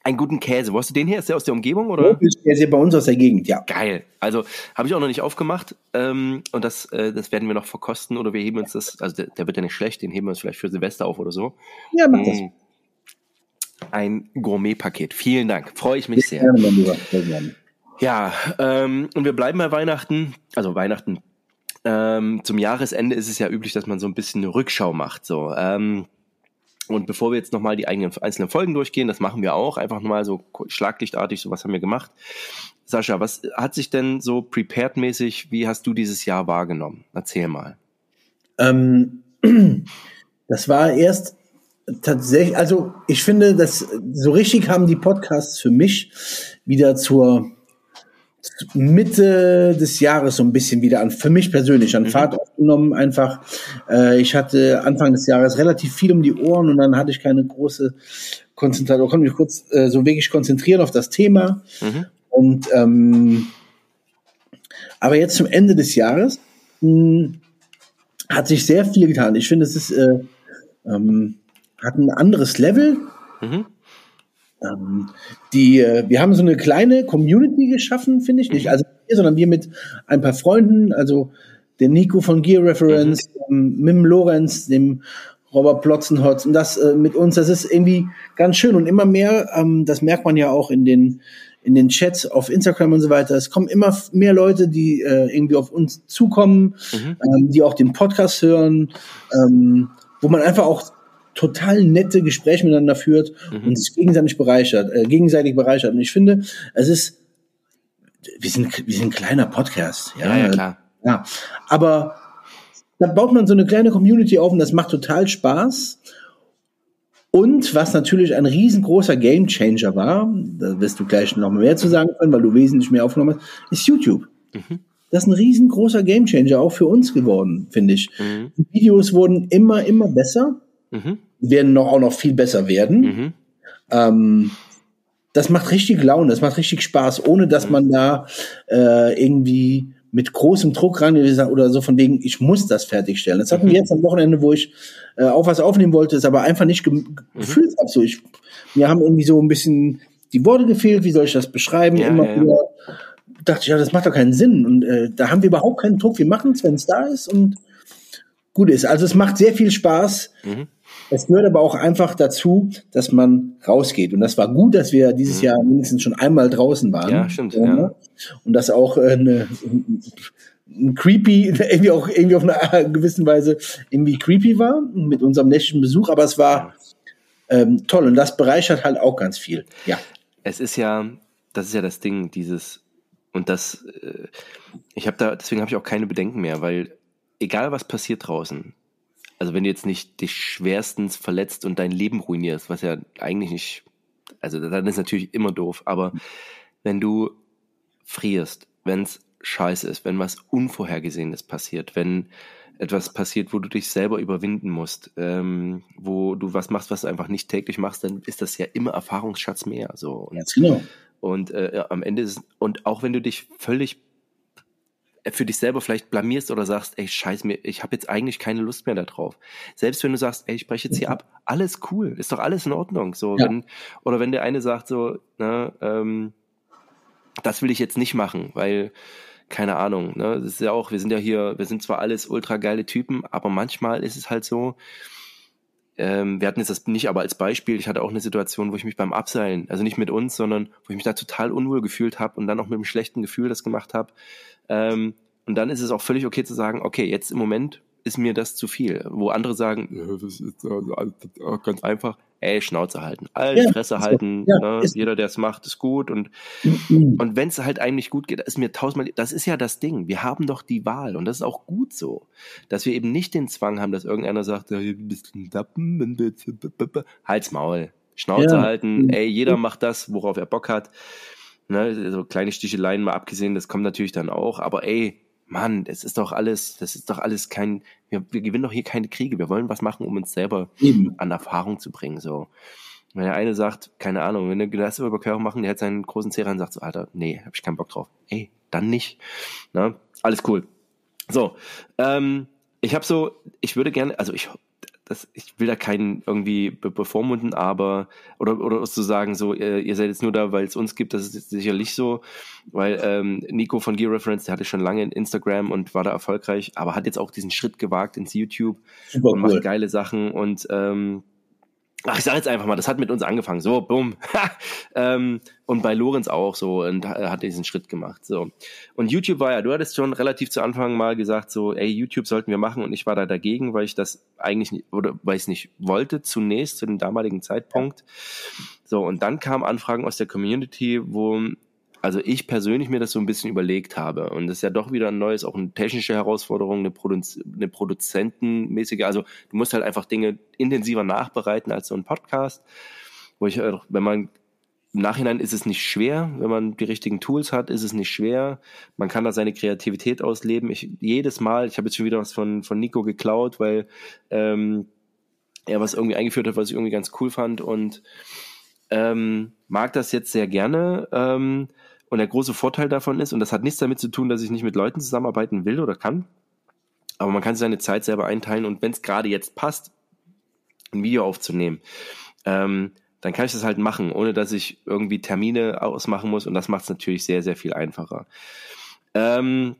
einen guten Käse. Wo hast du den her? Ist der aus der Umgebung oder? Hier bei uns aus der Gegend, ja. Geil. Also habe ich auch noch nicht aufgemacht ähm, und das, äh, das werden wir noch verkosten oder wir heben uns das. Also der, der, wird ja nicht schlecht, den heben wir uns vielleicht für Silvester auf oder so. Ja, mach das. Mm. Ein Gourmet-Paket. Vielen Dank. Freue ich mich sehr. Gerne, Ja, ähm, und wir bleiben bei Weihnachten. Also Weihnachten. Ähm, zum Jahresende ist es ja üblich, dass man so ein bisschen eine Rückschau macht. So. Ähm, und bevor wir jetzt nochmal die eigenen, einzelnen Folgen durchgehen, das machen wir auch, einfach nochmal so schlaglichtartig, so was haben wir gemacht. Sascha, was hat sich denn so prepared-mäßig, wie hast du dieses Jahr wahrgenommen? Erzähl mal. Ähm, *clears throat* das war erst tatsächlich, also ich finde, dass so richtig haben die Podcasts für mich wieder zur Mitte des Jahres so ein bisschen wieder an, für mich persönlich, an mhm. Fahrt aufgenommen. Einfach, äh, ich hatte Anfang des Jahres relativ viel um die Ohren und dann hatte ich keine große Konzentration, konnte mich kurz äh, so wirklich konzentrieren auf das Thema. Mhm. Und ähm, aber jetzt zum Ende des Jahres mh, hm, hat sich sehr viel getan. Ich finde, es ist äh, ähm, hat ein anderes Level. Mhm. Ähm, die, äh, wir haben so eine kleine Community geschaffen, finde ich nicht. Also wir, sondern wir mit ein paar Freunden, also den Nico von Gear Reference, mhm. Mim Lorenz, dem Robert Plotzenhotz und das äh, mit uns, das ist irgendwie ganz schön und immer mehr, ähm, das merkt man ja auch in den in den Chats auf Instagram und so weiter. Es kommen immer mehr Leute, die äh, irgendwie auf uns zukommen, mhm. ähm, die auch den Podcast hören, ähm, wo man einfach auch total nette Gespräche miteinander führt mhm. und sich gegenseitig bereichert, äh, gegenseitig bereichert. Und ich finde, es ist, wir sind, wir sind ein kleiner Podcast, ja, ja, ja klar. Ja, aber da baut man so eine kleine Community auf und das macht total Spaß. Und was natürlich ein riesengroßer Gamechanger war, da wirst du gleich noch mehr zu sagen können, weil du wesentlich mehr aufgenommen hast, ist YouTube. Mhm. Das ist ein riesengroßer Gamechanger auch für uns geworden, finde ich. Mhm. Die Videos wurden immer, immer besser. Mhm. Werden noch, auch noch viel besser werden. Mhm. Ähm, das macht richtig Laune, das macht richtig Spaß, ohne dass man da äh, irgendwie mit großem Druck ran oder so von wegen, ich muss das fertigstellen. Das hatten wir mhm. jetzt am Wochenende, wo ich äh, auch was aufnehmen wollte, es aber einfach nicht ge mhm. gefühlt habe. So, ich, mir haben irgendwie so ein bisschen die Worte gefehlt, wie soll ich das beschreiben? Ja, Immer ja, wieder dachte ich, ja, das macht doch keinen Sinn. Und äh, da haben wir überhaupt keinen Druck. Wir machen es, wenn es da ist und gut ist. Also es macht sehr viel Spaß. Mhm. Es gehört aber auch einfach dazu, dass man rausgeht. Und das war gut, dass wir dieses mhm. Jahr mindestens schon einmal draußen waren. Ja, stimmt. Ja. ja. Und das auch äh, eine, ein creepy, irgendwie auch irgendwie auf eine *laughs* gewisse Weise irgendwie creepy war mit unserem nächsten Besuch. Aber es war ähm, toll und das bereichert halt auch ganz viel. Ja. Es ist ja, das ist ja das Ding, dieses und das, äh, ich habe da, deswegen habe ich auch keine Bedenken mehr, weil egal was passiert draußen, also wenn du jetzt nicht dich schwerstens verletzt und dein Leben ruinierst, was ja eigentlich nicht, also dann ist natürlich immer doof, aber wenn du frierst, wenn es scheiße ist, wenn was Unvorhergesehenes passiert, wenn etwas passiert, wo du dich selber überwinden musst, ähm, wo du was machst, was du einfach nicht täglich machst, dann ist das ja immer Erfahrungsschatz mehr. So. Und, Ganz genau. Und äh, am Ende ist, und auch wenn du dich völlig für dich selber vielleicht blamierst oder sagst, ey, scheiß mir, ich habe jetzt eigentlich keine Lust mehr darauf. Selbst wenn du sagst, ey, ich breche jetzt hier ab, alles cool, ist doch alles in Ordnung. So, ja. wenn, oder wenn der eine sagt so, ne, ähm, das will ich jetzt nicht machen, weil, keine Ahnung, ne, das ist ja auch, wir sind ja hier, wir sind zwar alles ultra geile Typen, aber manchmal ist es halt so, ähm, wir hatten jetzt das nicht aber als Beispiel, ich hatte auch eine Situation, wo ich mich beim Abseilen, also nicht mit uns, sondern wo ich mich da total unwohl gefühlt habe und dann auch mit einem schlechten Gefühl das gemacht habe, ähm, und dann ist es auch völlig okay zu sagen, okay, jetzt im Moment ist mir das zu viel. Wo andere sagen, das ist äh, ganz einfach, ey, Schnauze halten, all ja, Fresse halten, ja, ne? jeder, der es macht, ist gut. Und, mhm. und wenn es halt eigentlich gut geht, ist mir tausendmal, das ist ja das Ding. Wir haben doch die Wahl und das ist auch gut so, dass wir eben nicht den Zwang haben, dass irgendeiner sagt, ja, du bist ein Dappen, Halt's Maul. Schnauze ja. halten, ey, jeder macht das, worauf er Bock hat. Ne, so kleine Sticheleien mal abgesehen, das kommt natürlich dann auch, aber ey, Mann, das ist doch alles, das ist doch alles kein, wir, wir gewinnen doch hier keine Kriege, wir wollen was machen, um uns selber Eben. an Erfahrung zu bringen, so. Wenn der eine sagt, keine Ahnung, wenn eine Gleisüberquerung machen, der hat seinen großen Zehrer und sagt so, Alter, nee, hab ich keinen Bock drauf. Ey, dann nicht. Ne? Alles cool. So, ähm, ich habe so, ich würde gerne, also ich, das, ich will da keinen irgendwie bevormunden, aber oder oder zu sagen so, ihr, ihr seid jetzt nur da, weil es uns gibt, das ist sicherlich so, weil ähm, Nico von Gear Reference, der hatte schon lange in Instagram und war da erfolgreich, aber hat jetzt auch diesen Schritt gewagt ins YouTube Super und cool. macht geile Sachen und ähm, Ach, ich sage jetzt einfach mal, das hat mit uns angefangen. So, bumm. *laughs* ähm, und bei Lorenz auch so und er hat diesen Schritt gemacht. So. Und YouTube war ja, du hattest schon relativ zu Anfang mal gesagt, so, ey, YouTube sollten wir machen und ich war da dagegen, weil ich das eigentlich nicht, oder weil ich es nicht wollte, zunächst, zu dem damaligen Zeitpunkt. So, und dann kamen Anfragen aus der Community, wo also ich persönlich mir das so ein bisschen überlegt habe. Und das ist ja doch wieder ein neues, auch eine technische Herausforderung, eine, Produz eine produzentenmäßige. Also du musst halt einfach Dinge intensiver nachbereiten als so ein Podcast, wo ich, wenn man im Nachhinein ist es nicht schwer, wenn man die richtigen Tools hat, ist es nicht schwer. Man kann da seine Kreativität ausleben. Ich jedes Mal, ich habe jetzt schon wieder was von von Nico geklaut, weil ähm, er was irgendwie eingeführt hat, was ich irgendwie ganz cool fand und ähm, mag das jetzt sehr gerne. Ähm, und der große Vorteil davon ist, und das hat nichts damit zu tun, dass ich nicht mit Leuten zusammenarbeiten will oder kann, aber man kann seine Zeit selber einteilen und wenn es gerade jetzt passt, ein Video aufzunehmen, ähm, dann kann ich das halt machen, ohne dass ich irgendwie Termine ausmachen muss und das macht es natürlich sehr, sehr viel einfacher. Ähm,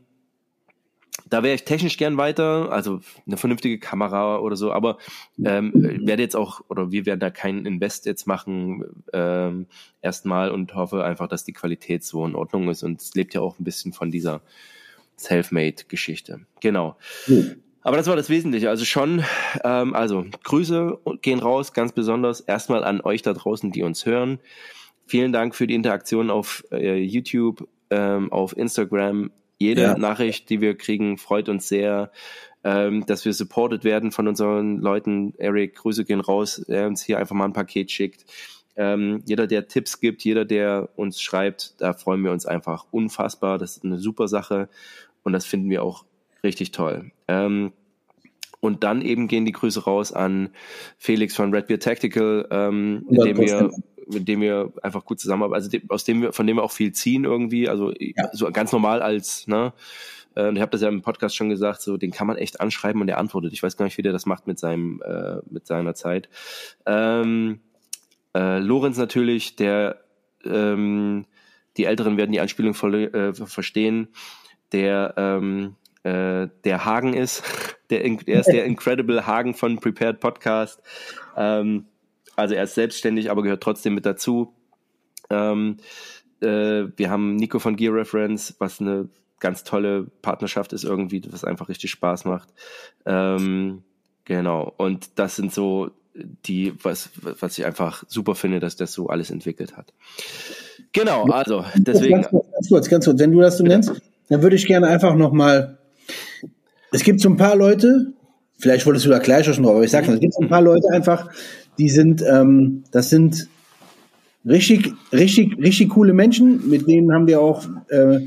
da wäre ich technisch gern weiter, also eine vernünftige Kamera oder so, aber ähm, werde jetzt auch, oder wir werden da keinen Invest jetzt machen, ähm, erstmal und hoffe einfach, dass die Qualität so in Ordnung ist und es lebt ja auch ein bisschen von dieser Selfmade-Geschichte. Genau. Mhm. Aber das war das Wesentliche. Also schon, ähm, also Grüße gehen raus, ganz besonders erstmal an euch da draußen, die uns hören. Vielen Dank für die Interaktion auf äh, YouTube, ähm, auf Instagram, jede ja. Nachricht, die wir kriegen, freut uns sehr, ähm, dass wir supported werden von unseren Leuten. Eric, Grüße gehen raus, der uns hier einfach mal ein Paket schickt. Ähm, jeder, der Tipps gibt, jeder, der uns schreibt, da freuen wir uns einfach unfassbar. Das ist eine super Sache und das finden wir auch richtig toll. Ähm, und dann eben gehen die Grüße raus an Felix von Red Beer Tactical, ähm, mit dem wir mit dem wir einfach gut zusammenarbeiten, also dem, aus dem wir, von dem wir auch viel ziehen irgendwie, also ja. so ganz normal als, ne, und ich habe das ja im Podcast schon gesagt, so den kann man echt anschreiben und der antwortet. Ich weiß gar nicht, wie der das macht mit seinem, äh, mit seiner Zeit. Ähm, äh, Lorenz natürlich, der ähm, die Älteren werden die Anspielung voll, äh, verstehen, der ähm, äh, der Hagen ist, *laughs* der, der ist der *laughs* Incredible Hagen von Prepared Podcast. Ähm, also er ist selbstständig, aber gehört trotzdem mit dazu. Ähm, äh, wir haben Nico von Gear Reference, was eine ganz tolle Partnerschaft ist irgendwie, was einfach richtig Spaß macht. Ähm, genau. Und das sind so die, was, was ich einfach super finde, dass das so alles entwickelt hat. Genau, also deswegen. Ganz kurz, ganz kurz, ganz kurz. wenn du das so nennst, dann würde ich gerne einfach nochmal. Es gibt so ein paar Leute, vielleicht wolltest du da gleich schon drauf, aber ich sag mal, es gibt so ein paar Leute einfach, die sind, ähm, das sind richtig, richtig, richtig coole Menschen, mit denen haben wir auch äh,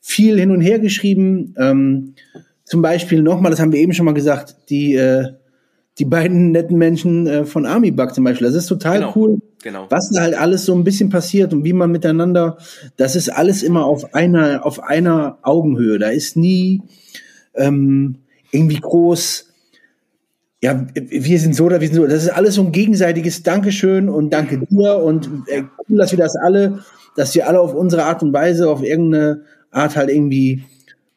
viel hin und her geschrieben. Ähm, zum Beispiel nochmal, das haben wir eben schon mal gesagt, die, äh, die beiden netten Menschen äh, von Army Bug zum Beispiel. Das ist total genau, cool, genau. was da halt alles so ein bisschen passiert und wie man miteinander, das ist alles immer auf einer, auf einer Augenhöhe. Da ist nie ähm, irgendwie groß ja, wir sind so oder wir sind so. Das ist alles so ein gegenseitiges Dankeschön und danke dir und äh, cool, dass wir das alle, dass wir alle auf unsere Art und Weise, auf irgendeine Art halt irgendwie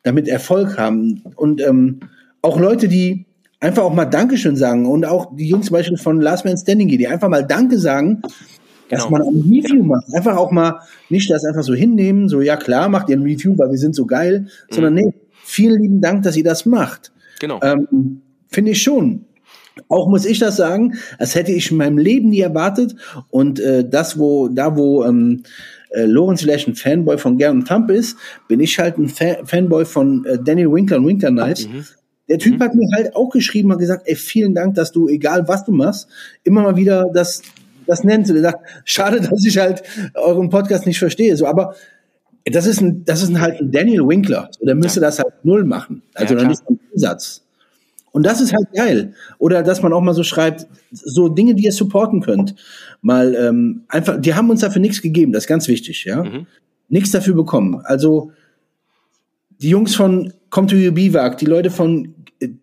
damit Erfolg haben. Und ähm, auch Leute, die einfach auch mal Dankeschön sagen und auch die Jungs zum Beispiel von Last Man Standing, die einfach mal Danke sagen, dass genau. man ein Review macht. Einfach auch mal nicht das einfach so hinnehmen, so ja klar, macht ihr ein Review, weil wir sind so geil, mhm. sondern nee, vielen lieben Dank, dass ihr das macht. Genau. Ähm, Finde ich schon. Auch muss ich das sagen, das hätte ich in meinem Leben nie erwartet. Und äh, das, wo, da wo ähm, äh, Lorenz vielleicht ein Fanboy von Gern Thump ist, bin ich halt ein Fa Fanboy von äh, Daniel Winkler und Winkler Knight. Mhm. Der Typ mhm. hat mir halt auch geschrieben, hat gesagt, ey, vielen Dank, dass du, egal was du machst, immer mal wieder das das nennt. Und er sagt, schade, *laughs* dass ich halt euren Podcast nicht verstehe. So, aber das ist ein, das ist ein, halt ein Daniel Winkler. So, der müsste ja. das halt null machen. Also ja, dann ist ein Zusatz. Und das ist halt geil. Oder dass man auch mal so schreibt, so Dinge, die ihr supporten könnt. Mal ähm, einfach, die haben uns dafür nichts gegeben, das ist ganz wichtig, ja. Mhm. Nichts dafür bekommen. Also die Jungs von Come to Your Biwak, die Leute von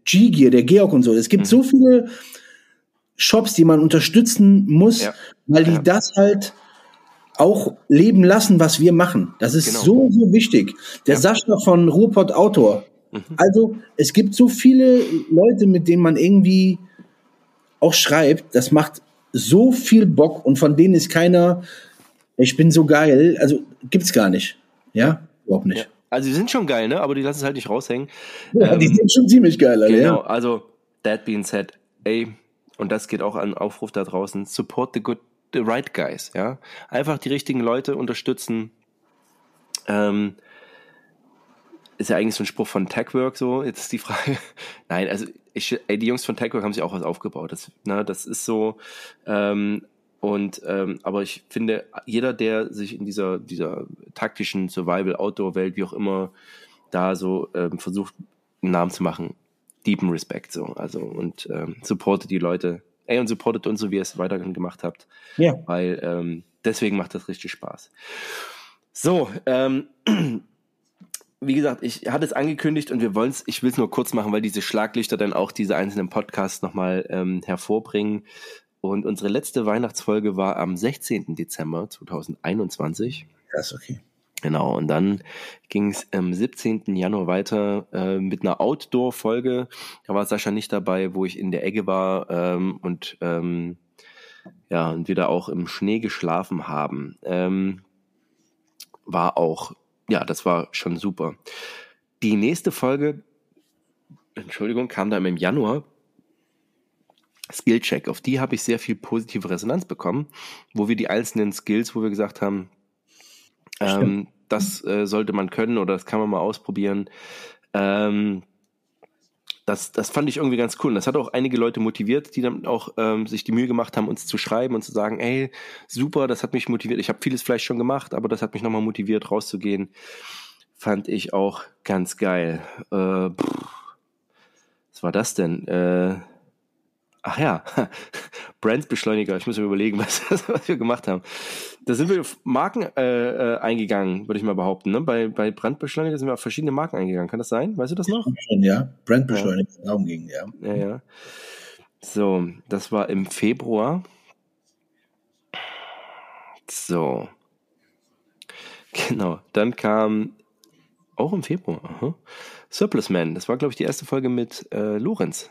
G-Gear, der Georg und so. Es gibt mhm. so viele Shops, die man unterstützen muss, ja. weil die ja. das halt auch leben lassen, was wir machen. Das ist genau. so, so wichtig. Der ja. Sascha von Ruhrpott Autor. Mhm. Also, es gibt so viele Leute, mit denen man irgendwie auch schreibt. Das macht so viel Bock und von denen ist keiner, ich bin so geil. Also, gibt's gar nicht. Ja, überhaupt nicht. Also die sind schon geil, ne? Aber die lassen es halt nicht raushängen. Ja, ähm, die sind schon ziemlich geil, Alter. Genau, ja. also that being said, ey, und das geht auch an Aufruf da draußen, support the good, the right guys, ja. Einfach die richtigen Leute unterstützen. Ähm, ist ja eigentlich so ein Spruch von Techwork so, jetzt ist die Frage. *laughs* Nein, also ich, ey, die Jungs von Techwork haben sich auch was aufgebaut. Das, ne, das ist so, ähm, und ähm, aber ich finde, jeder, der sich in dieser, dieser taktischen Survival-Outdoor-Welt, wie auch immer, da so ähm, versucht, einen Namen zu machen, deepen Respekt so. Also und ähm, supportet die Leute. Ey, und supportet uns, so wie ihr es weiterhin gemacht habt. Ja. Weil ähm, deswegen macht das richtig Spaß. So, ähm, *clears throat* wie gesagt, ich hatte es angekündigt und wir wollen es, ich will es nur kurz machen, weil diese Schlaglichter dann auch diese einzelnen Podcasts nochmal ähm, hervorbringen. Und unsere letzte Weihnachtsfolge war am 16. Dezember 2021. Das ist okay. Genau, und dann ging es am 17. Januar weiter äh, mit einer Outdoor-Folge. Da war Sascha nicht dabei, wo ich in der Ecke war ähm, und ähm, ja, und wir da auch im Schnee geschlafen haben. Ähm, war auch, ja, das war schon super. Die nächste Folge, Entschuldigung, kam dann im Januar. Skillcheck. Auf die habe ich sehr viel positive Resonanz bekommen, wo wir die einzelnen Skills, wo wir gesagt haben, ähm, das äh, sollte man können oder das kann man mal ausprobieren. Ähm, das, das fand ich irgendwie ganz cool. Und das hat auch einige Leute motiviert, die dann auch ähm, sich die Mühe gemacht haben, uns zu schreiben und zu sagen, ey, super, das hat mich motiviert. Ich habe vieles vielleicht schon gemacht, aber das hat mich nochmal motiviert, rauszugehen. Fand ich auch ganz geil. Äh, pff, was war das denn? Äh, Ach ja, *laughs* Brandbeschleuniger. Ich muss mir überlegen, *laughs* was, was wir gemacht haben. Da sind wir auf Marken äh, äh, eingegangen, würde ich mal behaupten. Ne? Bei, bei Brandbeschleuniger sind wir auf verschiedene Marken eingegangen. Kann das sein? Weißt du das noch? Ja, Brandbeschleuniger, ja. darum ging, ja. Ja, ja. So, das war im Februar. So. Genau, dann kam auch im Februar. Aha. Surplus Man, das war, glaube ich, die erste Folge mit äh, Lorenz.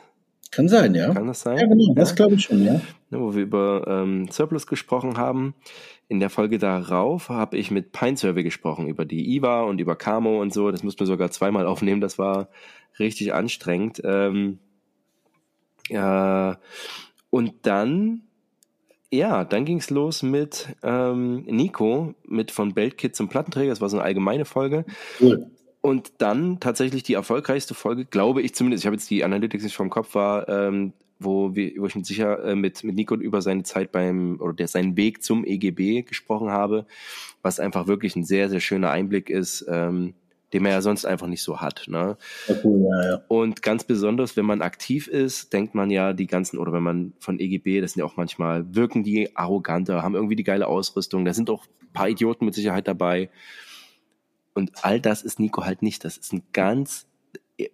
Kann sein, ja. Kann das sein? Ja, genau, das glaube ich schon, ja. ja. Wo wir über ähm, Surplus gesprochen haben. In der Folge darauf habe ich mit Pine Survey gesprochen, über die IWA und über Camo und so. Das mussten wir sogar zweimal aufnehmen, das war richtig anstrengend. Ähm, ja, und dann, ja, dann ging es los mit ähm, Nico, mit von Beltkit zum Plattenträger. Das war so eine allgemeine Folge. Cool. Und dann tatsächlich die erfolgreichste Folge, glaube ich zumindest, ich habe jetzt die Analytics nicht vom Kopf, war, ähm, wo, wir, wo ich mit sicher äh, mit, mit Nico über seine Zeit beim, oder der, seinen Weg zum EGB gesprochen habe, was einfach wirklich ein sehr, sehr schöner Einblick ist, ähm, den man ja sonst einfach nicht so hat. Ne? Cool, ja, ja. Und ganz besonders, wenn man aktiv ist, denkt man ja die ganzen, oder wenn man von EGB, das sind ja auch manchmal, wirken die arroganter, haben irgendwie die geile Ausrüstung, da sind auch ein paar Idioten mit Sicherheit dabei. Und all das ist Nico halt nicht. Das ist ein ganz,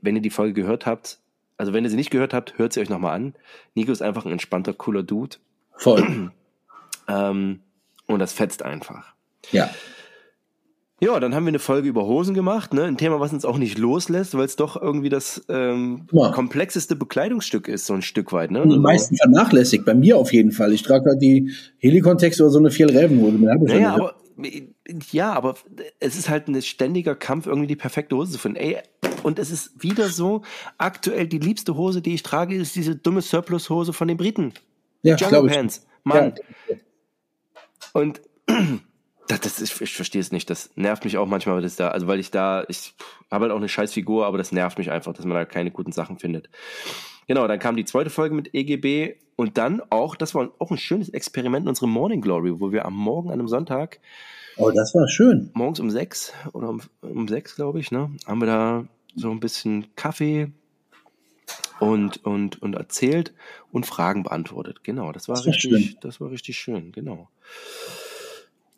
wenn ihr die Folge gehört habt, also wenn ihr sie nicht gehört habt, hört sie euch nochmal an. Nico ist einfach ein entspannter, cooler Dude. Voll. *clears throat* ähm, und das fetzt einfach. Ja. Ja, dann haben wir eine Folge über Hosen gemacht, ne? Ein Thema, was uns auch nicht loslässt, weil es doch irgendwie das ähm, ja. komplexeste Bekleidungsstück ist, so ein Stück weit, ne? Die also, meisten vernachlässigt, bei mir auf jeden Fall. Ich trage halt die Helikon-Text oder so eine vier Räbenhose. Naja, aber ja, aber es ist halt ein ständiger Kampf, irgendwie die perfekte Hose zu finden. Ey, und es ist wieder so, aktuell die liebste Hose, die ich trage, ist diese dumme Surplus-Hose von den Briten. Ja, Jungle Pants. Mann. Ja. Und *clears throat* das, das ist, ich verstehe es nicht. Das nervt mich auch manchmal, weil das da, also weil ich da, ich habe halt auch eine scheiß Figur, aber das nervt mich einfach, dass man da keine guten Sachen findet. Genau, dann kam die zweite Folge mit EGB Und dann auch, das war auch ein schönes Experiment in unserem Morning Glory, wo wir am Morgen, an einem Sonntag, Oh, das war schön. morgens um sechs oder um, um sechs, glaube ich, ne, haben wir da so ein bisschen Kaffee und, und, und erzählt und Fragen beantwortet. Genau, das war, Das war richtig, schön. das war richtig schön, genau.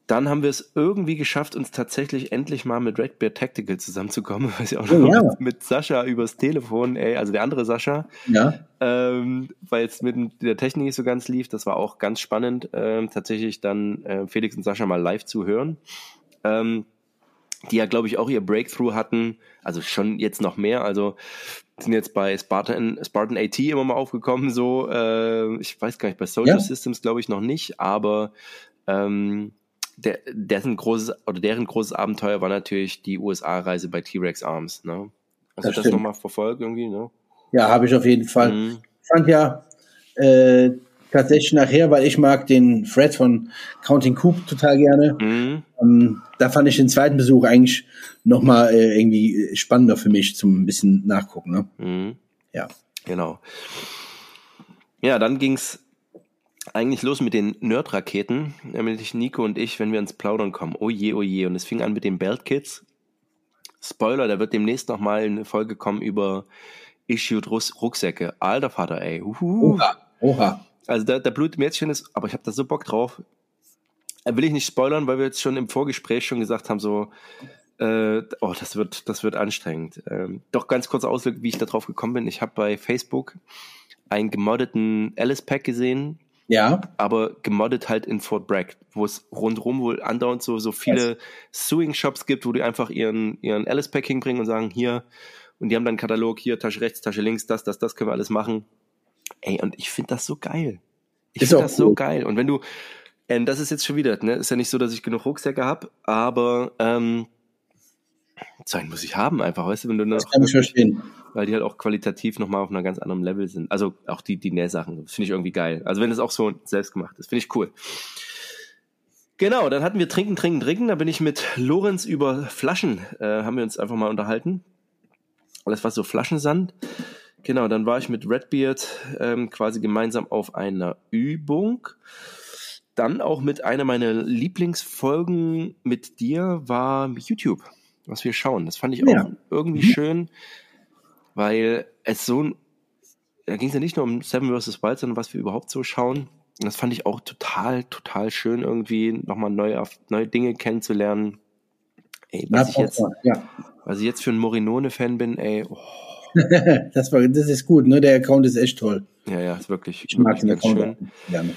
Dann haben wir es irgendwie geschafft, uns tatsächlich endlich mal mit Red Bear Tactical zusammenzukommen, *laughs* weil ich auch Oh, noch ja. mit, Sascha übers Telefon, ey, also der andere Sascha, Ja. ähm, weil es mit der Technik nicht so ganz lief. Das war auch ganz spannend, ähm, tatsächlich dann äh, Felix und Sascha mal live zu hören. Ähm, die ja, glaube ich, auch ihr Breakthrough hatten, also schon jetzt noch mehr, also sind jetzt bei Spartan, Spartan AT immer mal aufgekommen, so, äh, ich weiß gar nicht, bei Social Ja. Systems glaube ich noch nicht, aber ähm, der, dessen großes oder deren großes Abenteuer war natürlich die USA-Reise bei T-Rex Arms, ne? Hast Das du das nochmal verfolgt irgendwie, ne? Ja, habe ich auf jeden Fall. Mhm. Ich fand ja äh, tatsächlich nachher, weil ich mag den Fred von Counting Coop total gerne. Mhm. Ähm, da fand ich den zweiten Besuch eigentlich nochmal äh, irgendwie spannender für mich zum ein bisschen nachgucken. Ne? Mhm. Ja. Genau. Ja, dann ging's eigentlich los mit den Nerd-Raketen, nämlich Nico und ich, wenn wir ins Plaudern kommen. Oh je, oh je. Und es fing an mit den Belt Kids. Spoiler, da wird demnächst nochmal eine Folge kommen über Issued Rucksäcke. Alter Vater, ey. Oha. Oha. Also da, da blutet mir jetzt schon das, aber ich habe da so Bock drauf. Äh, Will ich nicht spoilern, weil wir jetzt schon im Vorgespräch schon gesagt haben, so, äh, oh, das wird, das wird anstrengend. Ähm, doch ganz kurz Ausblick, wie ich da drauf gekommen bin. Ich habe bei Facebook einen gemoddeten Alice Pack gesehen, Ja. aber gemoddet halt in Fort Bragg, wo es rundrum wohl andauernd so, so viele Sewing-Shops gibt, wo die einfach ihren, ihren Alice Pack hinbringen und sagen, hier, und die haben dann einen Katalog, hier, Tasche rechts, Tasche links, das, das, das können wir alles machen. Ey, und ich finde das so geil. Ich finde das so cool. geil. Und wenn du, ähm, das ist jetzt schon wieder, ne, ist ja nicht so, dass ich genug Rucksäcke habe, aber ähm, so einen muss ich haben einfach, weißt du, wenn du noch, Das kann ich verstehen. Weil die halt auch qualitativ nochmal auf einer ganz anderen Level sind. Also auch die, die Nähsachen, das finde ich irgendwie geil. Also wenn es auch so selbst gemacht ist, finde ich cool. Genau, dann hatten wir Trinken, Trinken, Trinken. Da bin ich mit Lorenz über Flaschen, äh, haben wir uns einfach mal unterhalten. Alles was so Flaschensand. Genau, dann war ich mit Redbeard ähm, quasi gemeinsam auf einer Übung. Dann auch mit einer meiner Lieblingsfolgen mit dir war YouTube, was wir schauen. Das fand ich auch Ja. irgendwie Mhm. schön, weil es so ein, da ging es ja nicht nur um Seven vs. Wild, sondern was wir überhaupt so schauen. Und das fand ich auch total, total schön, irgendwie nochmal neue, neue Dinge kennenzulernen. Ey, was ich jetzt, ja. was ich jetzt für ein Morinone-Fan bin, ey, oh, *laughs* das, war, das ist gut, ne? Der Account ist echt toll. ja, ja, ist wirklich, Ich mag wirklich den Account schön. gerne.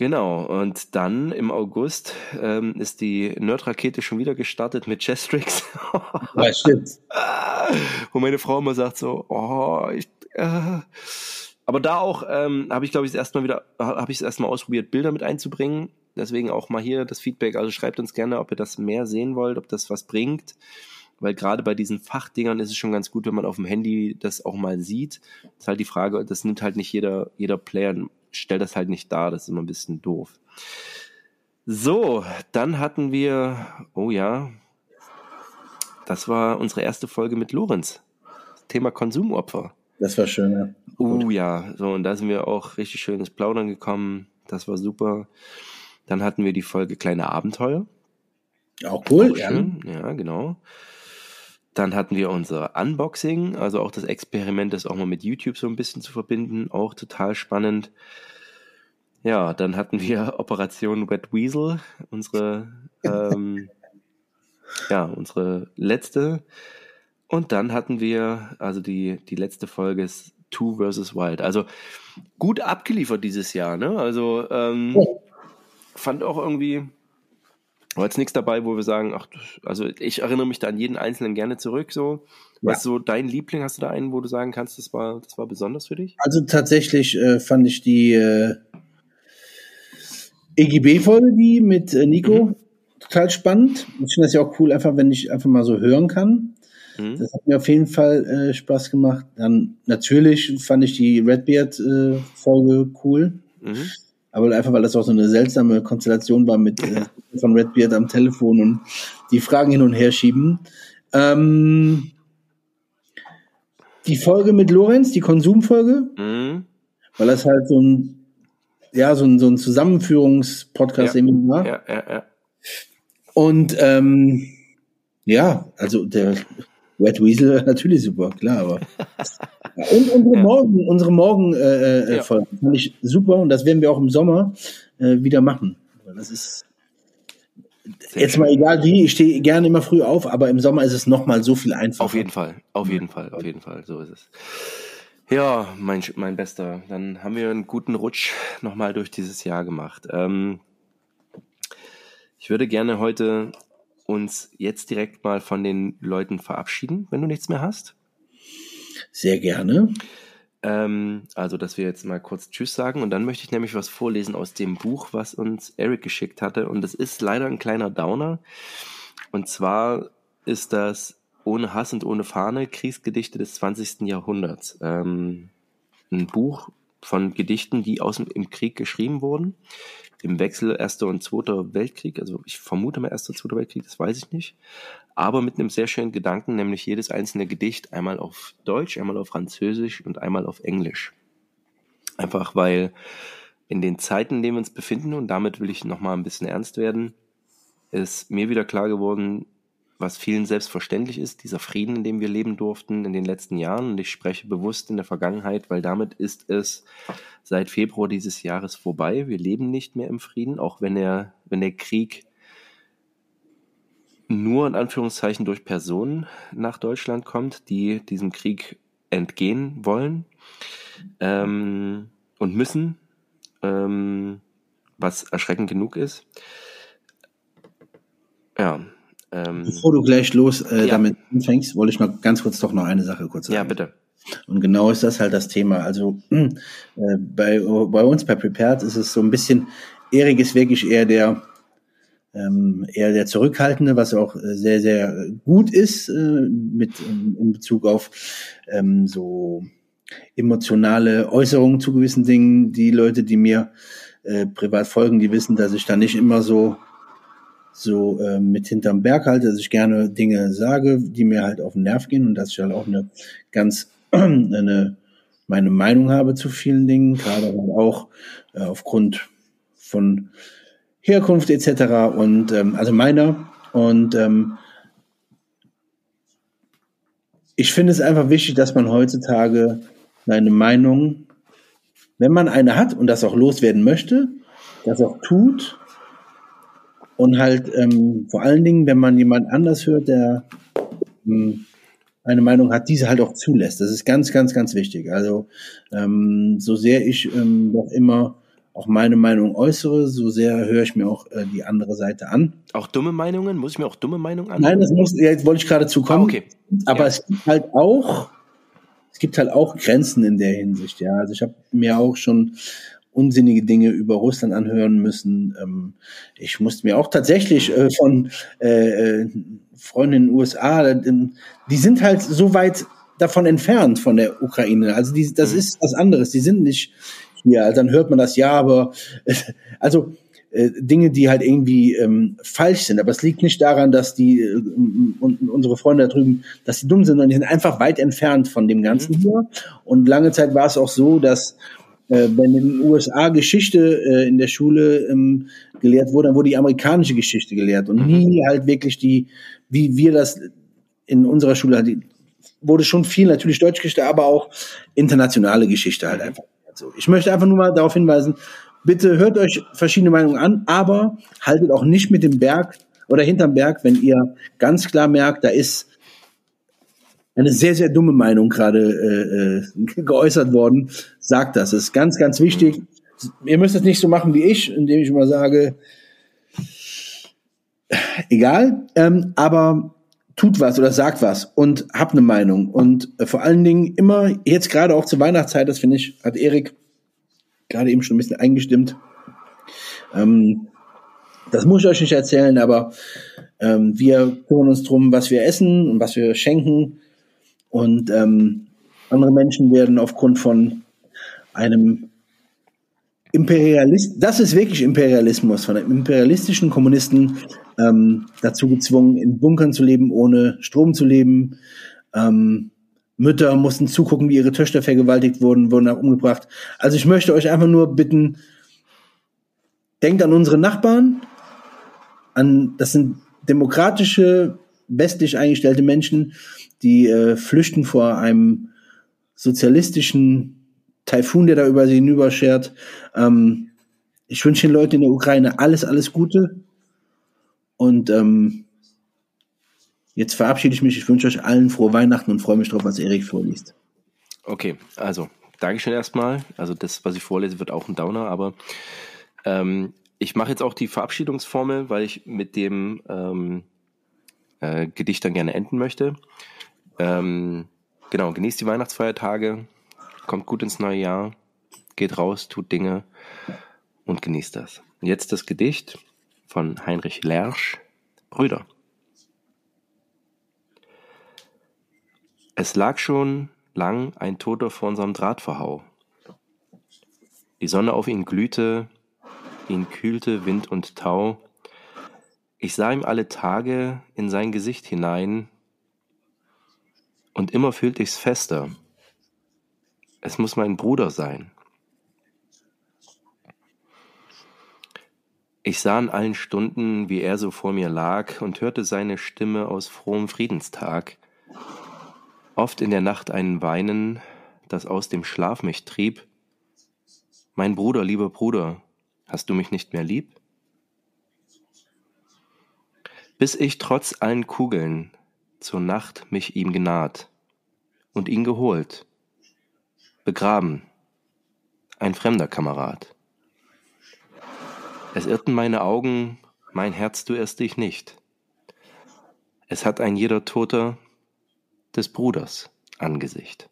Genau, und dann im August ähm, ist die Nerd-Rakete schon wieder gestartet mit Chestrix. *laughs* Ja, stimmt. Wo meine Frau immer sagt so, oh, ich, äh. aber da auch ähm, habe ich glaube ich erstmal wieder, habe ich es erstmal ausprobiert, Bilder mit einzubringen. Deswegen auch mal hier das Feedback. Also schreibt uns gerne, ob ihr das mehr sehen wollt, ob das was bringt. Weil gerade bei diesen Fachdingern ist es schon ganz gut, wenn man auf dem Handy das auch mal sieht. Das ist halt die Frage, das nimmt halt nicht jeder, jeder Player, stellt das halt nicht dar, das ist immer ein bisschen doof. So, dann hatten wir, oh ja, das war unsere erste Folge mit Lorenz. Thema Konsumopfer. Das war schön, ja. Oh ja, so und da sind wir auch richtig schön ins Plaudern gekommen. Das war super. Dann hatten wir die Folge Kleine Abenteuer. Auch cool, Auch ja. schön, ja, genau. Dann hatten wir unser Unboxing, also auch das Experiment, das auch mal mit YouTube so ein bisschen zu verbinden, auch total spannend. Ja, dann hatten wir *laughs* Operation Wet Weasel, unsere, ähm, ja, unsere letzte. Und dann hatten wir, also die, die letzte Folge ist Two versus Wild. Also gut abgeliefert dieses Jahr, ne? Also ähm, fand auch irgendwie, war jetzt nichts dabei, wo wir sagen, ach, also ich erinnere mich da an jeden Einzelnen gerne zurück. So, was ist so dein Liebling? Hast du da einen, wo du sagen kannst, das war, das war besonders für dich? Also tatsächlich äh, fand ich die äh, EGB-Folge, die mit äh, Nico, Mhm. total spannend. Ich finde das ja auch cool, einfach wenn ich einfach mal so hören kann. Mhm. Das hat mir auf jeden Fall äh, Spaß gemacht. Dann natürlich fand ich die Redbeard-Folge cool. Mhm. Aber einfach, weil das auch so eine seltsame Konstellation war mit äh, von Redbeard am Telefon und die Fragen hin und her schieben. Ähm, die Folge mit Lorenz, die Konsumfolge, Mhm. weil das halt so ein, ja, so ein, so ein Zusammenführungspodcast Ja. irgendwie war. Ja, ja, ja. Und ähm, ja, also der Red Weasel *laughs* natürlich super, klar, aber *laughs* und unsere Ja. Morgen, unsere Morgen äh, äh, Ja. Folgen fand ich super und das werden wir auch im Sommer äh, wieder machen. Das ist Sehr jetzt schön. mal egal wie, ich stehe gerne immer früh auf, aber im Sommer ist es noch mal so viel einfacher. Auf jeden Fall, auf jeden Fall, auf jeden Fall, so ist es. Ja, mein, mein Bester, dann haben wir einen guten Rutsch nochmal durch dieses Jahr gemacht. Ähm, ich würde gerne heute uns jetzt direkt mal von den Leuten verabschieden, wenn du nichts mehr hast. Sehr gerne. Ähm, also, dass wir jetzt mal kurz Tschüss sagen und dann möchte ich nämlich was vorlesen aus dem Buch, was uns Eric geschickt hatte. Und das ist leider ein kleiner Downer. Und zwar ist das Ohne Hass und ohne Fahne, Kriegsgedichte des 20. Jahrhunderts. Ähm, ein Buch von Gedichten, die aus dem im Krieg geschrieben wurden. Im Wechsel Erster und Zweiter Weltkrieg. Also ich vermute mal Erster Zweiter Weltkrieg, das weiß ich nicht. Aber mit einem sehr schönen Gedanken, nämlich jedes einzelne Gedicht einmal auf Deutsch, einmal auf Französisch und einmal auf Englisch. Einfach weil in den Zeiten, in denen wir uns befinden, und damit will ich nochmal ein bisschen ernst werden, ist mir wieder klar geworden, was vielen selbstverständlich ist, dieser Frieden, in dem wir leben durften in den letzten Jahren. Und ich spreche bewusst in der Vergangenheit, weil damit ist es seit Februar dieses Jahres vorbei. Wir leben nicht mehr im Frieden, auch wenn er, wenn der Krieg nur in Anführungszeichen durch Personen nach Deutschland kommt, die diesem Krieg entgehen wollen ähm, und müssen, ähm, was erschreckend genug ist. Ja. Ähm, Bevor du gleich los äh, Ja. damit anfängst, wollte ich mal ganz kurz doch noch eine Sache kurz sagen. ja, bitte. Und genau ist das halt das Thema. Also äh, bei, bei uns bei Prepared ist es so ein bisschen, Erik ist wirklich eher der ähm, eher der Zurückhaltende, was auch äh, sehr, sehr gut ist äh, mit ähm, in Bezug auf ähm, so emotionale Äußerungen zu gewissen Dingen. Die Leute, die mir äh, privat folgen, die wissen, dass ich da nicht immer so so äh, mit hinterm Berg halte, dass ich gerne Dinge sage, die mir halt auf den Nerv gehen und dass ich halt auch eine ganz *clears throat* eine meine Meinung habe zu vielen Dingen, gerade auch äh, aufgrund von Herkunft etc. und ähm, also meiner und ähm, ich finde es einfach wichtig, dass man heutzutage seine Meinung, wenn man eine hat und das auch loswerden möchte, das auch tut und halt ähm, vor allen Dingen, wenn man jemand anders hört, der ähm, eine Meinung hat, diese halt auch zulässt. Das ist ganz, ganz, ganz wichtig. Also ähm, so sehr ich ähm, doch immer auch meine Meinung äußere, so sehr höre ich mir auch äh, die andere Seite an. Auch dumme Meinungen? Muss ich mir auch dumme Meinungen an? Nein, das muss, jetzt wollte ich gerade zu kommen. Ah, okay. Aber Ja. es gibt halt auch, es gibt halt auch Grenzen in der Hinsicht, ja. Also ich habe mir auch schon unsinnige Dinge über Russland anhören müssen. Ähm, ich musste mir auch tatsächlich äh, von äh, äh, Freunden in den USA, äh, die sind halt so weit davon entfernt von der Ukraine. Also die, das Mhm. ist was anderes. Die sind nicht hier. Also dann hört man das ja, aber *laughs* also äh, Dinge, die halt irgendwie ähm, falsch sind. Aber es liegt nicht daran, dass die äh, unsere Freunde da drüben, dass die dumm sind, sondern die sind einfach weit entfernt von dem Ganzen hier. Und lange Zeit war es auch so, dass wenn in den USA Geschichte äh, in der Schule ähm, gelehrt wurde, dann wurde die amerikanische Geschichte gelehrt und nie halt wirklich die, wie wir das in unserer Schule halt, die, wurde schon viel natürlich Deutschgeschichte, aber auch internationale Geschichte halt einfach. Also ich möchte einfach nur mal darauf hinweisen, bitte hört euch verschiedene Meinungen an, aber haltet auch nicht mit dem Berg oder hinterm Berg, wenn ihr ganz klar merkt, da ist eine sehr, sehr dumme Meinung gerade äh, äh, geäußert worden, sagt das. Das ist ganz, ganz wichtig. Ihr müsst es nicht so machen wie ich, indem ich immer sage, egal, ähm, aber tut was oder sagt was und habt eine Meinung. Und äh, vor allen Dingen immer, jetzt gerade auch zur Weihnachtszeit, das finde ich, hat Erik gerade eben schon ein bisschen eingestimmt. Ähm, das muss ich euch nicht erzählen, aber ähm, wir kümmern uns drum, was wir essen und was wir schenken. Und ähm, andere Menschen werden aufgrund von einem Imperialist, das ist wirklich Imperialismus, von einem imperialistischen Kommunisten ähm, dazu gezwungen, in Bunkern zu leben, ohne Strom zu leben, ähm, Mütter mussten zugucken, wie ihre Töchter vergewaltigt wurden, wurden umgebracht. Also ich möchte euch einfach nur bitten, denkt an unsere Nachbarn, an, das sind demokratische, westlich eingestellte Menschen, die äh, flüchten vor einem sozialistischen Taifun, der da über sie hinüberschert. Ähm, ich wünsche den Leuten in der Ukraine alles, alles Gute. Und ähm, jetzt verabschiede ich mich. Ich wünsche euch allen frohe Weihnachten und freue mich drauf, was Erik vorliest. Okay, also Dankeschön erstmal. Also das, was ich vorlese, wird auch ein Downer, aber ähm, ich mache jetzt auch die Verabschiedungsformel, weil ich mit dem ähm, äh, Gedicht dann gerne enden möchte. Ähm, genau, genießt die Weihnachtsfeiertage, kommt gut ins neue Jahr, geht raus, tut Dinge und genießt das. Jetzt das Gedicht von Heinrich Lersch, Brüder. Es lag schon lang ein Toter vor unserem Drahtverhau. Die Sonne auf ihn glühte, ihn kühlte Wind und Tau. Ich sah ihm alle Tage in sein Gesicht hinein, und immer fühlte ich's fester. Es muss mein Bruder sein. Ich sah in allen Stunden, wie er so vor mir lag und hörte seine Stimme aus frohem Friedenstag. Oft in der Nacht ein Weinen, das aus dem Schlaf mich trieb. Mein Bruder, lieber Bruder, Hast du mich nicht mehr lieb? Bis ich trotz allen Kugeln zur Nacht mich ihm genaht und ihn geholt, begraben, ein fremder Kamerad. Es irrten meine Augen, mein Herz, du irrst dich nicht. Es hat ein jeder Toter des Bruders Angesicht.